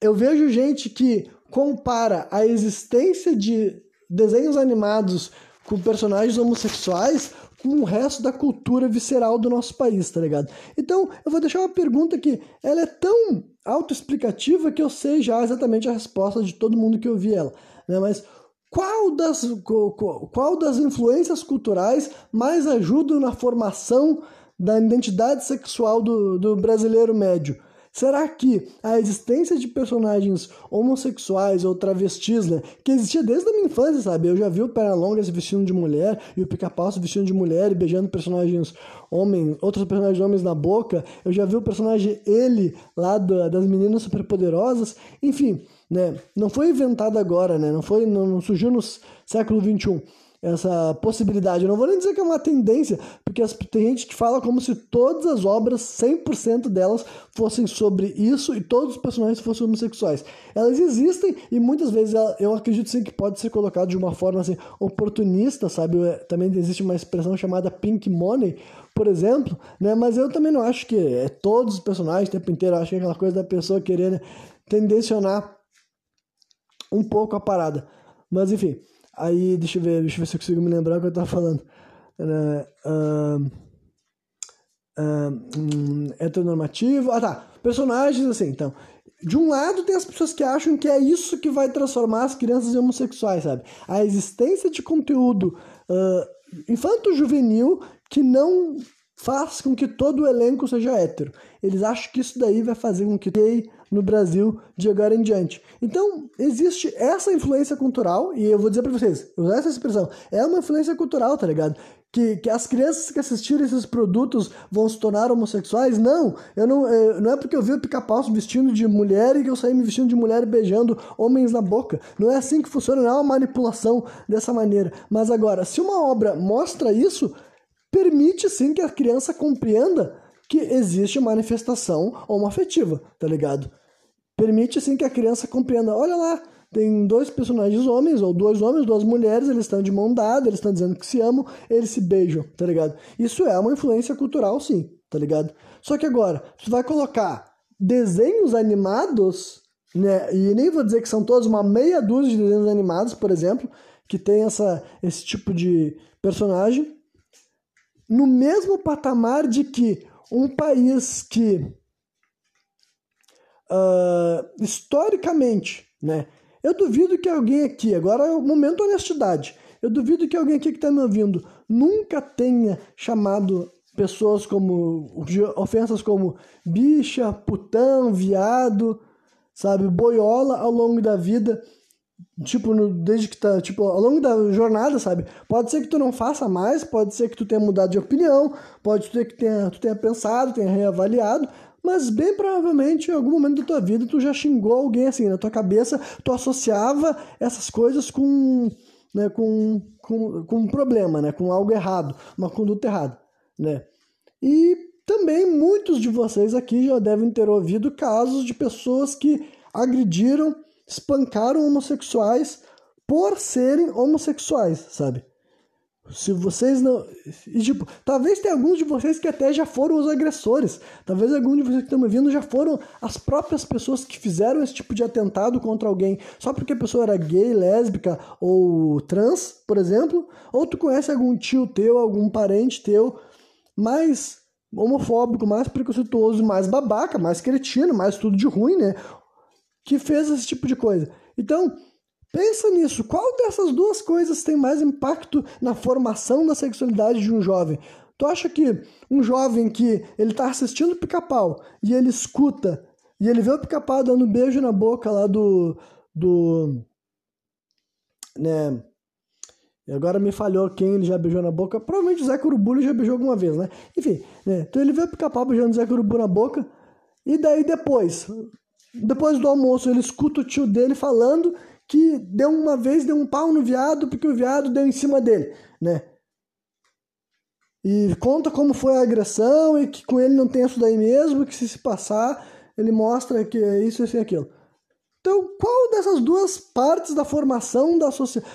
[SPEAKER 1] eu vejo gente que compara a existência de desenhos animados com personagens homossexuais com o resto da cultura visceral do nosso país, tá ligado? Então, eu vou deixar uma pergunta que ela é tão autoexplicativa que eu sei já exatamente a resposta de todo mundo que ouvi ela, né? Mas qual das, qual, das influências culturais mais ajudam na formação da identidade sexual do, do brasileiro médio? Será que a existência de personagens homossexuais ou travestis, né, que existia desde a minha infância, sabe? Eu já vi o Pernalonga se vestindo de mulher e o Pica-Pau se vestindo de mulher e beijando personagens homens, outros personagens homens na boca. Eu já vi o personagem ele lá do, das meninas superpoderosas. Enfim, né? Não foi inventado agora, né? Não foi, não, surgiu no século 21 essa possibilidade. Eu não vou nem dizer que é uma tendência, porque as, tem gente que fala como se todas as obras, 100% delas, fossem sobre isso e todos os personagens fossem homossexuais. Elas existem e muitas vezes eu acredito sim que pode ser colocado de uma forma assim, oportunista, sabe? Também existe uma expressão chamada pink money, por exemplo, né? Mas eu também não acho que é todos os personagens o tempo inteiro, acho que é aquela coisa da pessoa querer né, tendencionar um pouco a parada. Mas enfim, Aí, deixa eu ver, deixa eu ver se eu consigo me lembrar o que eu tava falando. Uh, uh, heteronormativo. Ah, tá. Personagens, assim, então. De um lado, tem as pessoas que acham que é isso que vai transformar as crianças em homossexuais, sabe? A existência de conteúdo uh, infanto-juvenil que não faz com que todo o elenco seja hétero. Eles acham que isso daí vai fazer com que gay no Brasil de agora em diante. Então, existe essa influência cultural, e eu vou dizer para vocês, usar essa expressão, é uma influência cultural, tá ligado? Que, que as crianças que assistirem esses produtos vão se tornar homossexuais? Não, eu não, eu, não é porque eu vi o pica-pau vestindo de mulher e que eu saí me vestindo de mulher beijando homens na boca. Não é assim que funciona, não é uma manipulação dessa maneira. Mas agora, se uma obra mostra isso, permite sim que a criança compreenda que existe manifestação homoafetiva, tá ligado? Permite assim que a criança compreenda, olha lá, tem dois personagens homens, ou dois homens, duas mulheres, eles estão de mão dada, eles estão dizendo que se amam, eles se beijam, tá ligado? Isso é uma influência cultural, sim, tá ligado? Só que agora, tu vai colocar desenhos animados, né? E nem vou dizer que são todos, uma meia dúzia de desenhos animados, por exemplo, que tem essa, esse tipo de personagem, no mesmo patamar de que um país que uh, historicamente, né? Eu duvido que alguém aqui, agora é o momento honestidade, eu duvido que alguém aqui que está me ouvindo nunca tenha chamado pessoas como ofensas como bicha, putão, viado, sabe, boiola ao longo da vida, tipo, no, desde que tá, tipo, ao longo da jornada, sabe? Pode ser que tu não faça mais, pode ser que tu tenha mudado de opinião, pode ser que tenha, tu tenha pensado, tenha reavaliado, mas bem provavelmente em algum momento da tua vida tu já xingou alguém assim, na tua cabeça tu associava essas coisas com, né, com, com, com um problema, né, com algo errado, uma conduta errada, né? E também muitos de vocês aqui já devem ter ouvido casos de pessoas que agrediram, espancaram homossexuais por serem homossexuais, sabe? Se vocês não. E, tipo, talvez tenha alguns de vocês que até já foram os agressores. Talvez alguns de vocês que estão me ouvindo já foram as próprias pessoas que fizeram esse tipo de atentado contra alguém. Só porque a pessoa era gay, lésbica ou trans, por exemplo. Ou tu conhece algum tio teu, algum parente teu mais homofóbico, mais preconceituoso, mais babaca, mais cretino, mais tudo de ruim, né? Que fez esse tipo de coisa. Então, Pensa nisso. Qual dessas duas coisas tem mais impacto na formação da sexualidade de um jovem? Tu acha que um jovem que ele tá assistindo pica-pau e ele escuta e ele vê o pica-pau dando um beijo na boca lá do do né? E agora me falhou quem ele já beijou na boca. Provavelmente o Zé Curubulho já beijou alguma vez, né? Enfim, né? Então ele vê o pica-pau beijando o Zé Curubu na boca. E daí depois, depois do almoço, ele escuta o tio dele falando que deu uma vez deu um pau no viado porque o viado deu em cima dele, né? E conta como foi a agressão e que com ele não tem isso daí mesmo, que se se passar, ele mostra que é isso, e aquilo. Então, qual dessas duas partes da formação da,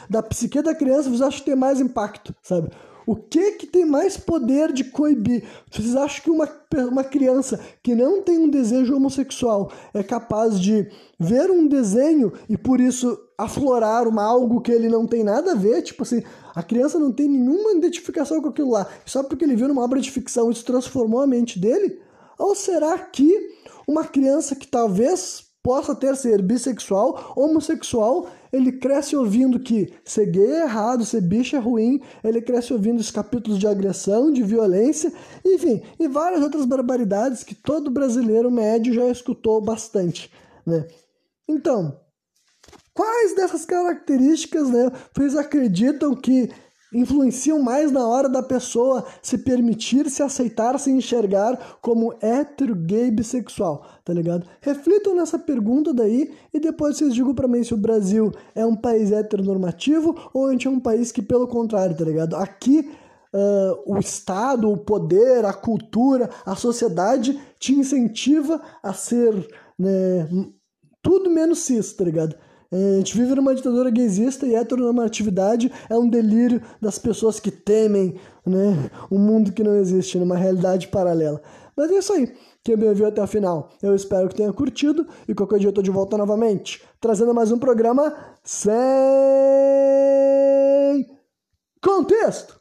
[SPEAKER 1] da psique da criança vocês acham que tem mais impacto, sabe? O que que tem mais poder de coibir? Vocês acham que uma, uma criança que não tem um desejo homossexual é capaz de ver um desenho e por isso aflorar uma, algo que ele não tem nada a ver? Tipo assim, a criança não tem nenhuma identificação com aquilo lá. Só porque ele viu numa obra de ficção isso transformou a mente dele? Ou será que uma criança que talvez possa ter ser bissexual, homossexual, ele cresce ouvindo que ser gay é errado, ser bicho é ruim, ele cresce ouvindo os capítulos de agressão, de violência, enfim, e várias outras barbaridades que todo brasileiro médio já escutou bastante, né? Então, quais dessas características, né, vocês acreditam que influenciam mais na hora da pessoa se permitir se aceitar, se enxergar como hétero, gay, bissexual, tá ligado? Reflitam nessa pergunta daí e depois vocês digam para mim se o Brasil é um país heteronormativo ou a gente é um país que, pelo contrário, tá ligado? Aqui uh, o Estado, o poder, a cultura, a sociedade te incentiva a ser né, tudo menos cis, tá ligado? É, a gente vive numa ditadura gaysista e heteronormatividade é um delírio das pessoas que temem né, um mundo que não existe, numa realidade paralela. Mas é isso aí. Quem me viu até o final, eu espero que tenha curtido e qualquer dia eu tô de volta novamente, trazendo mais um programa sem contexto.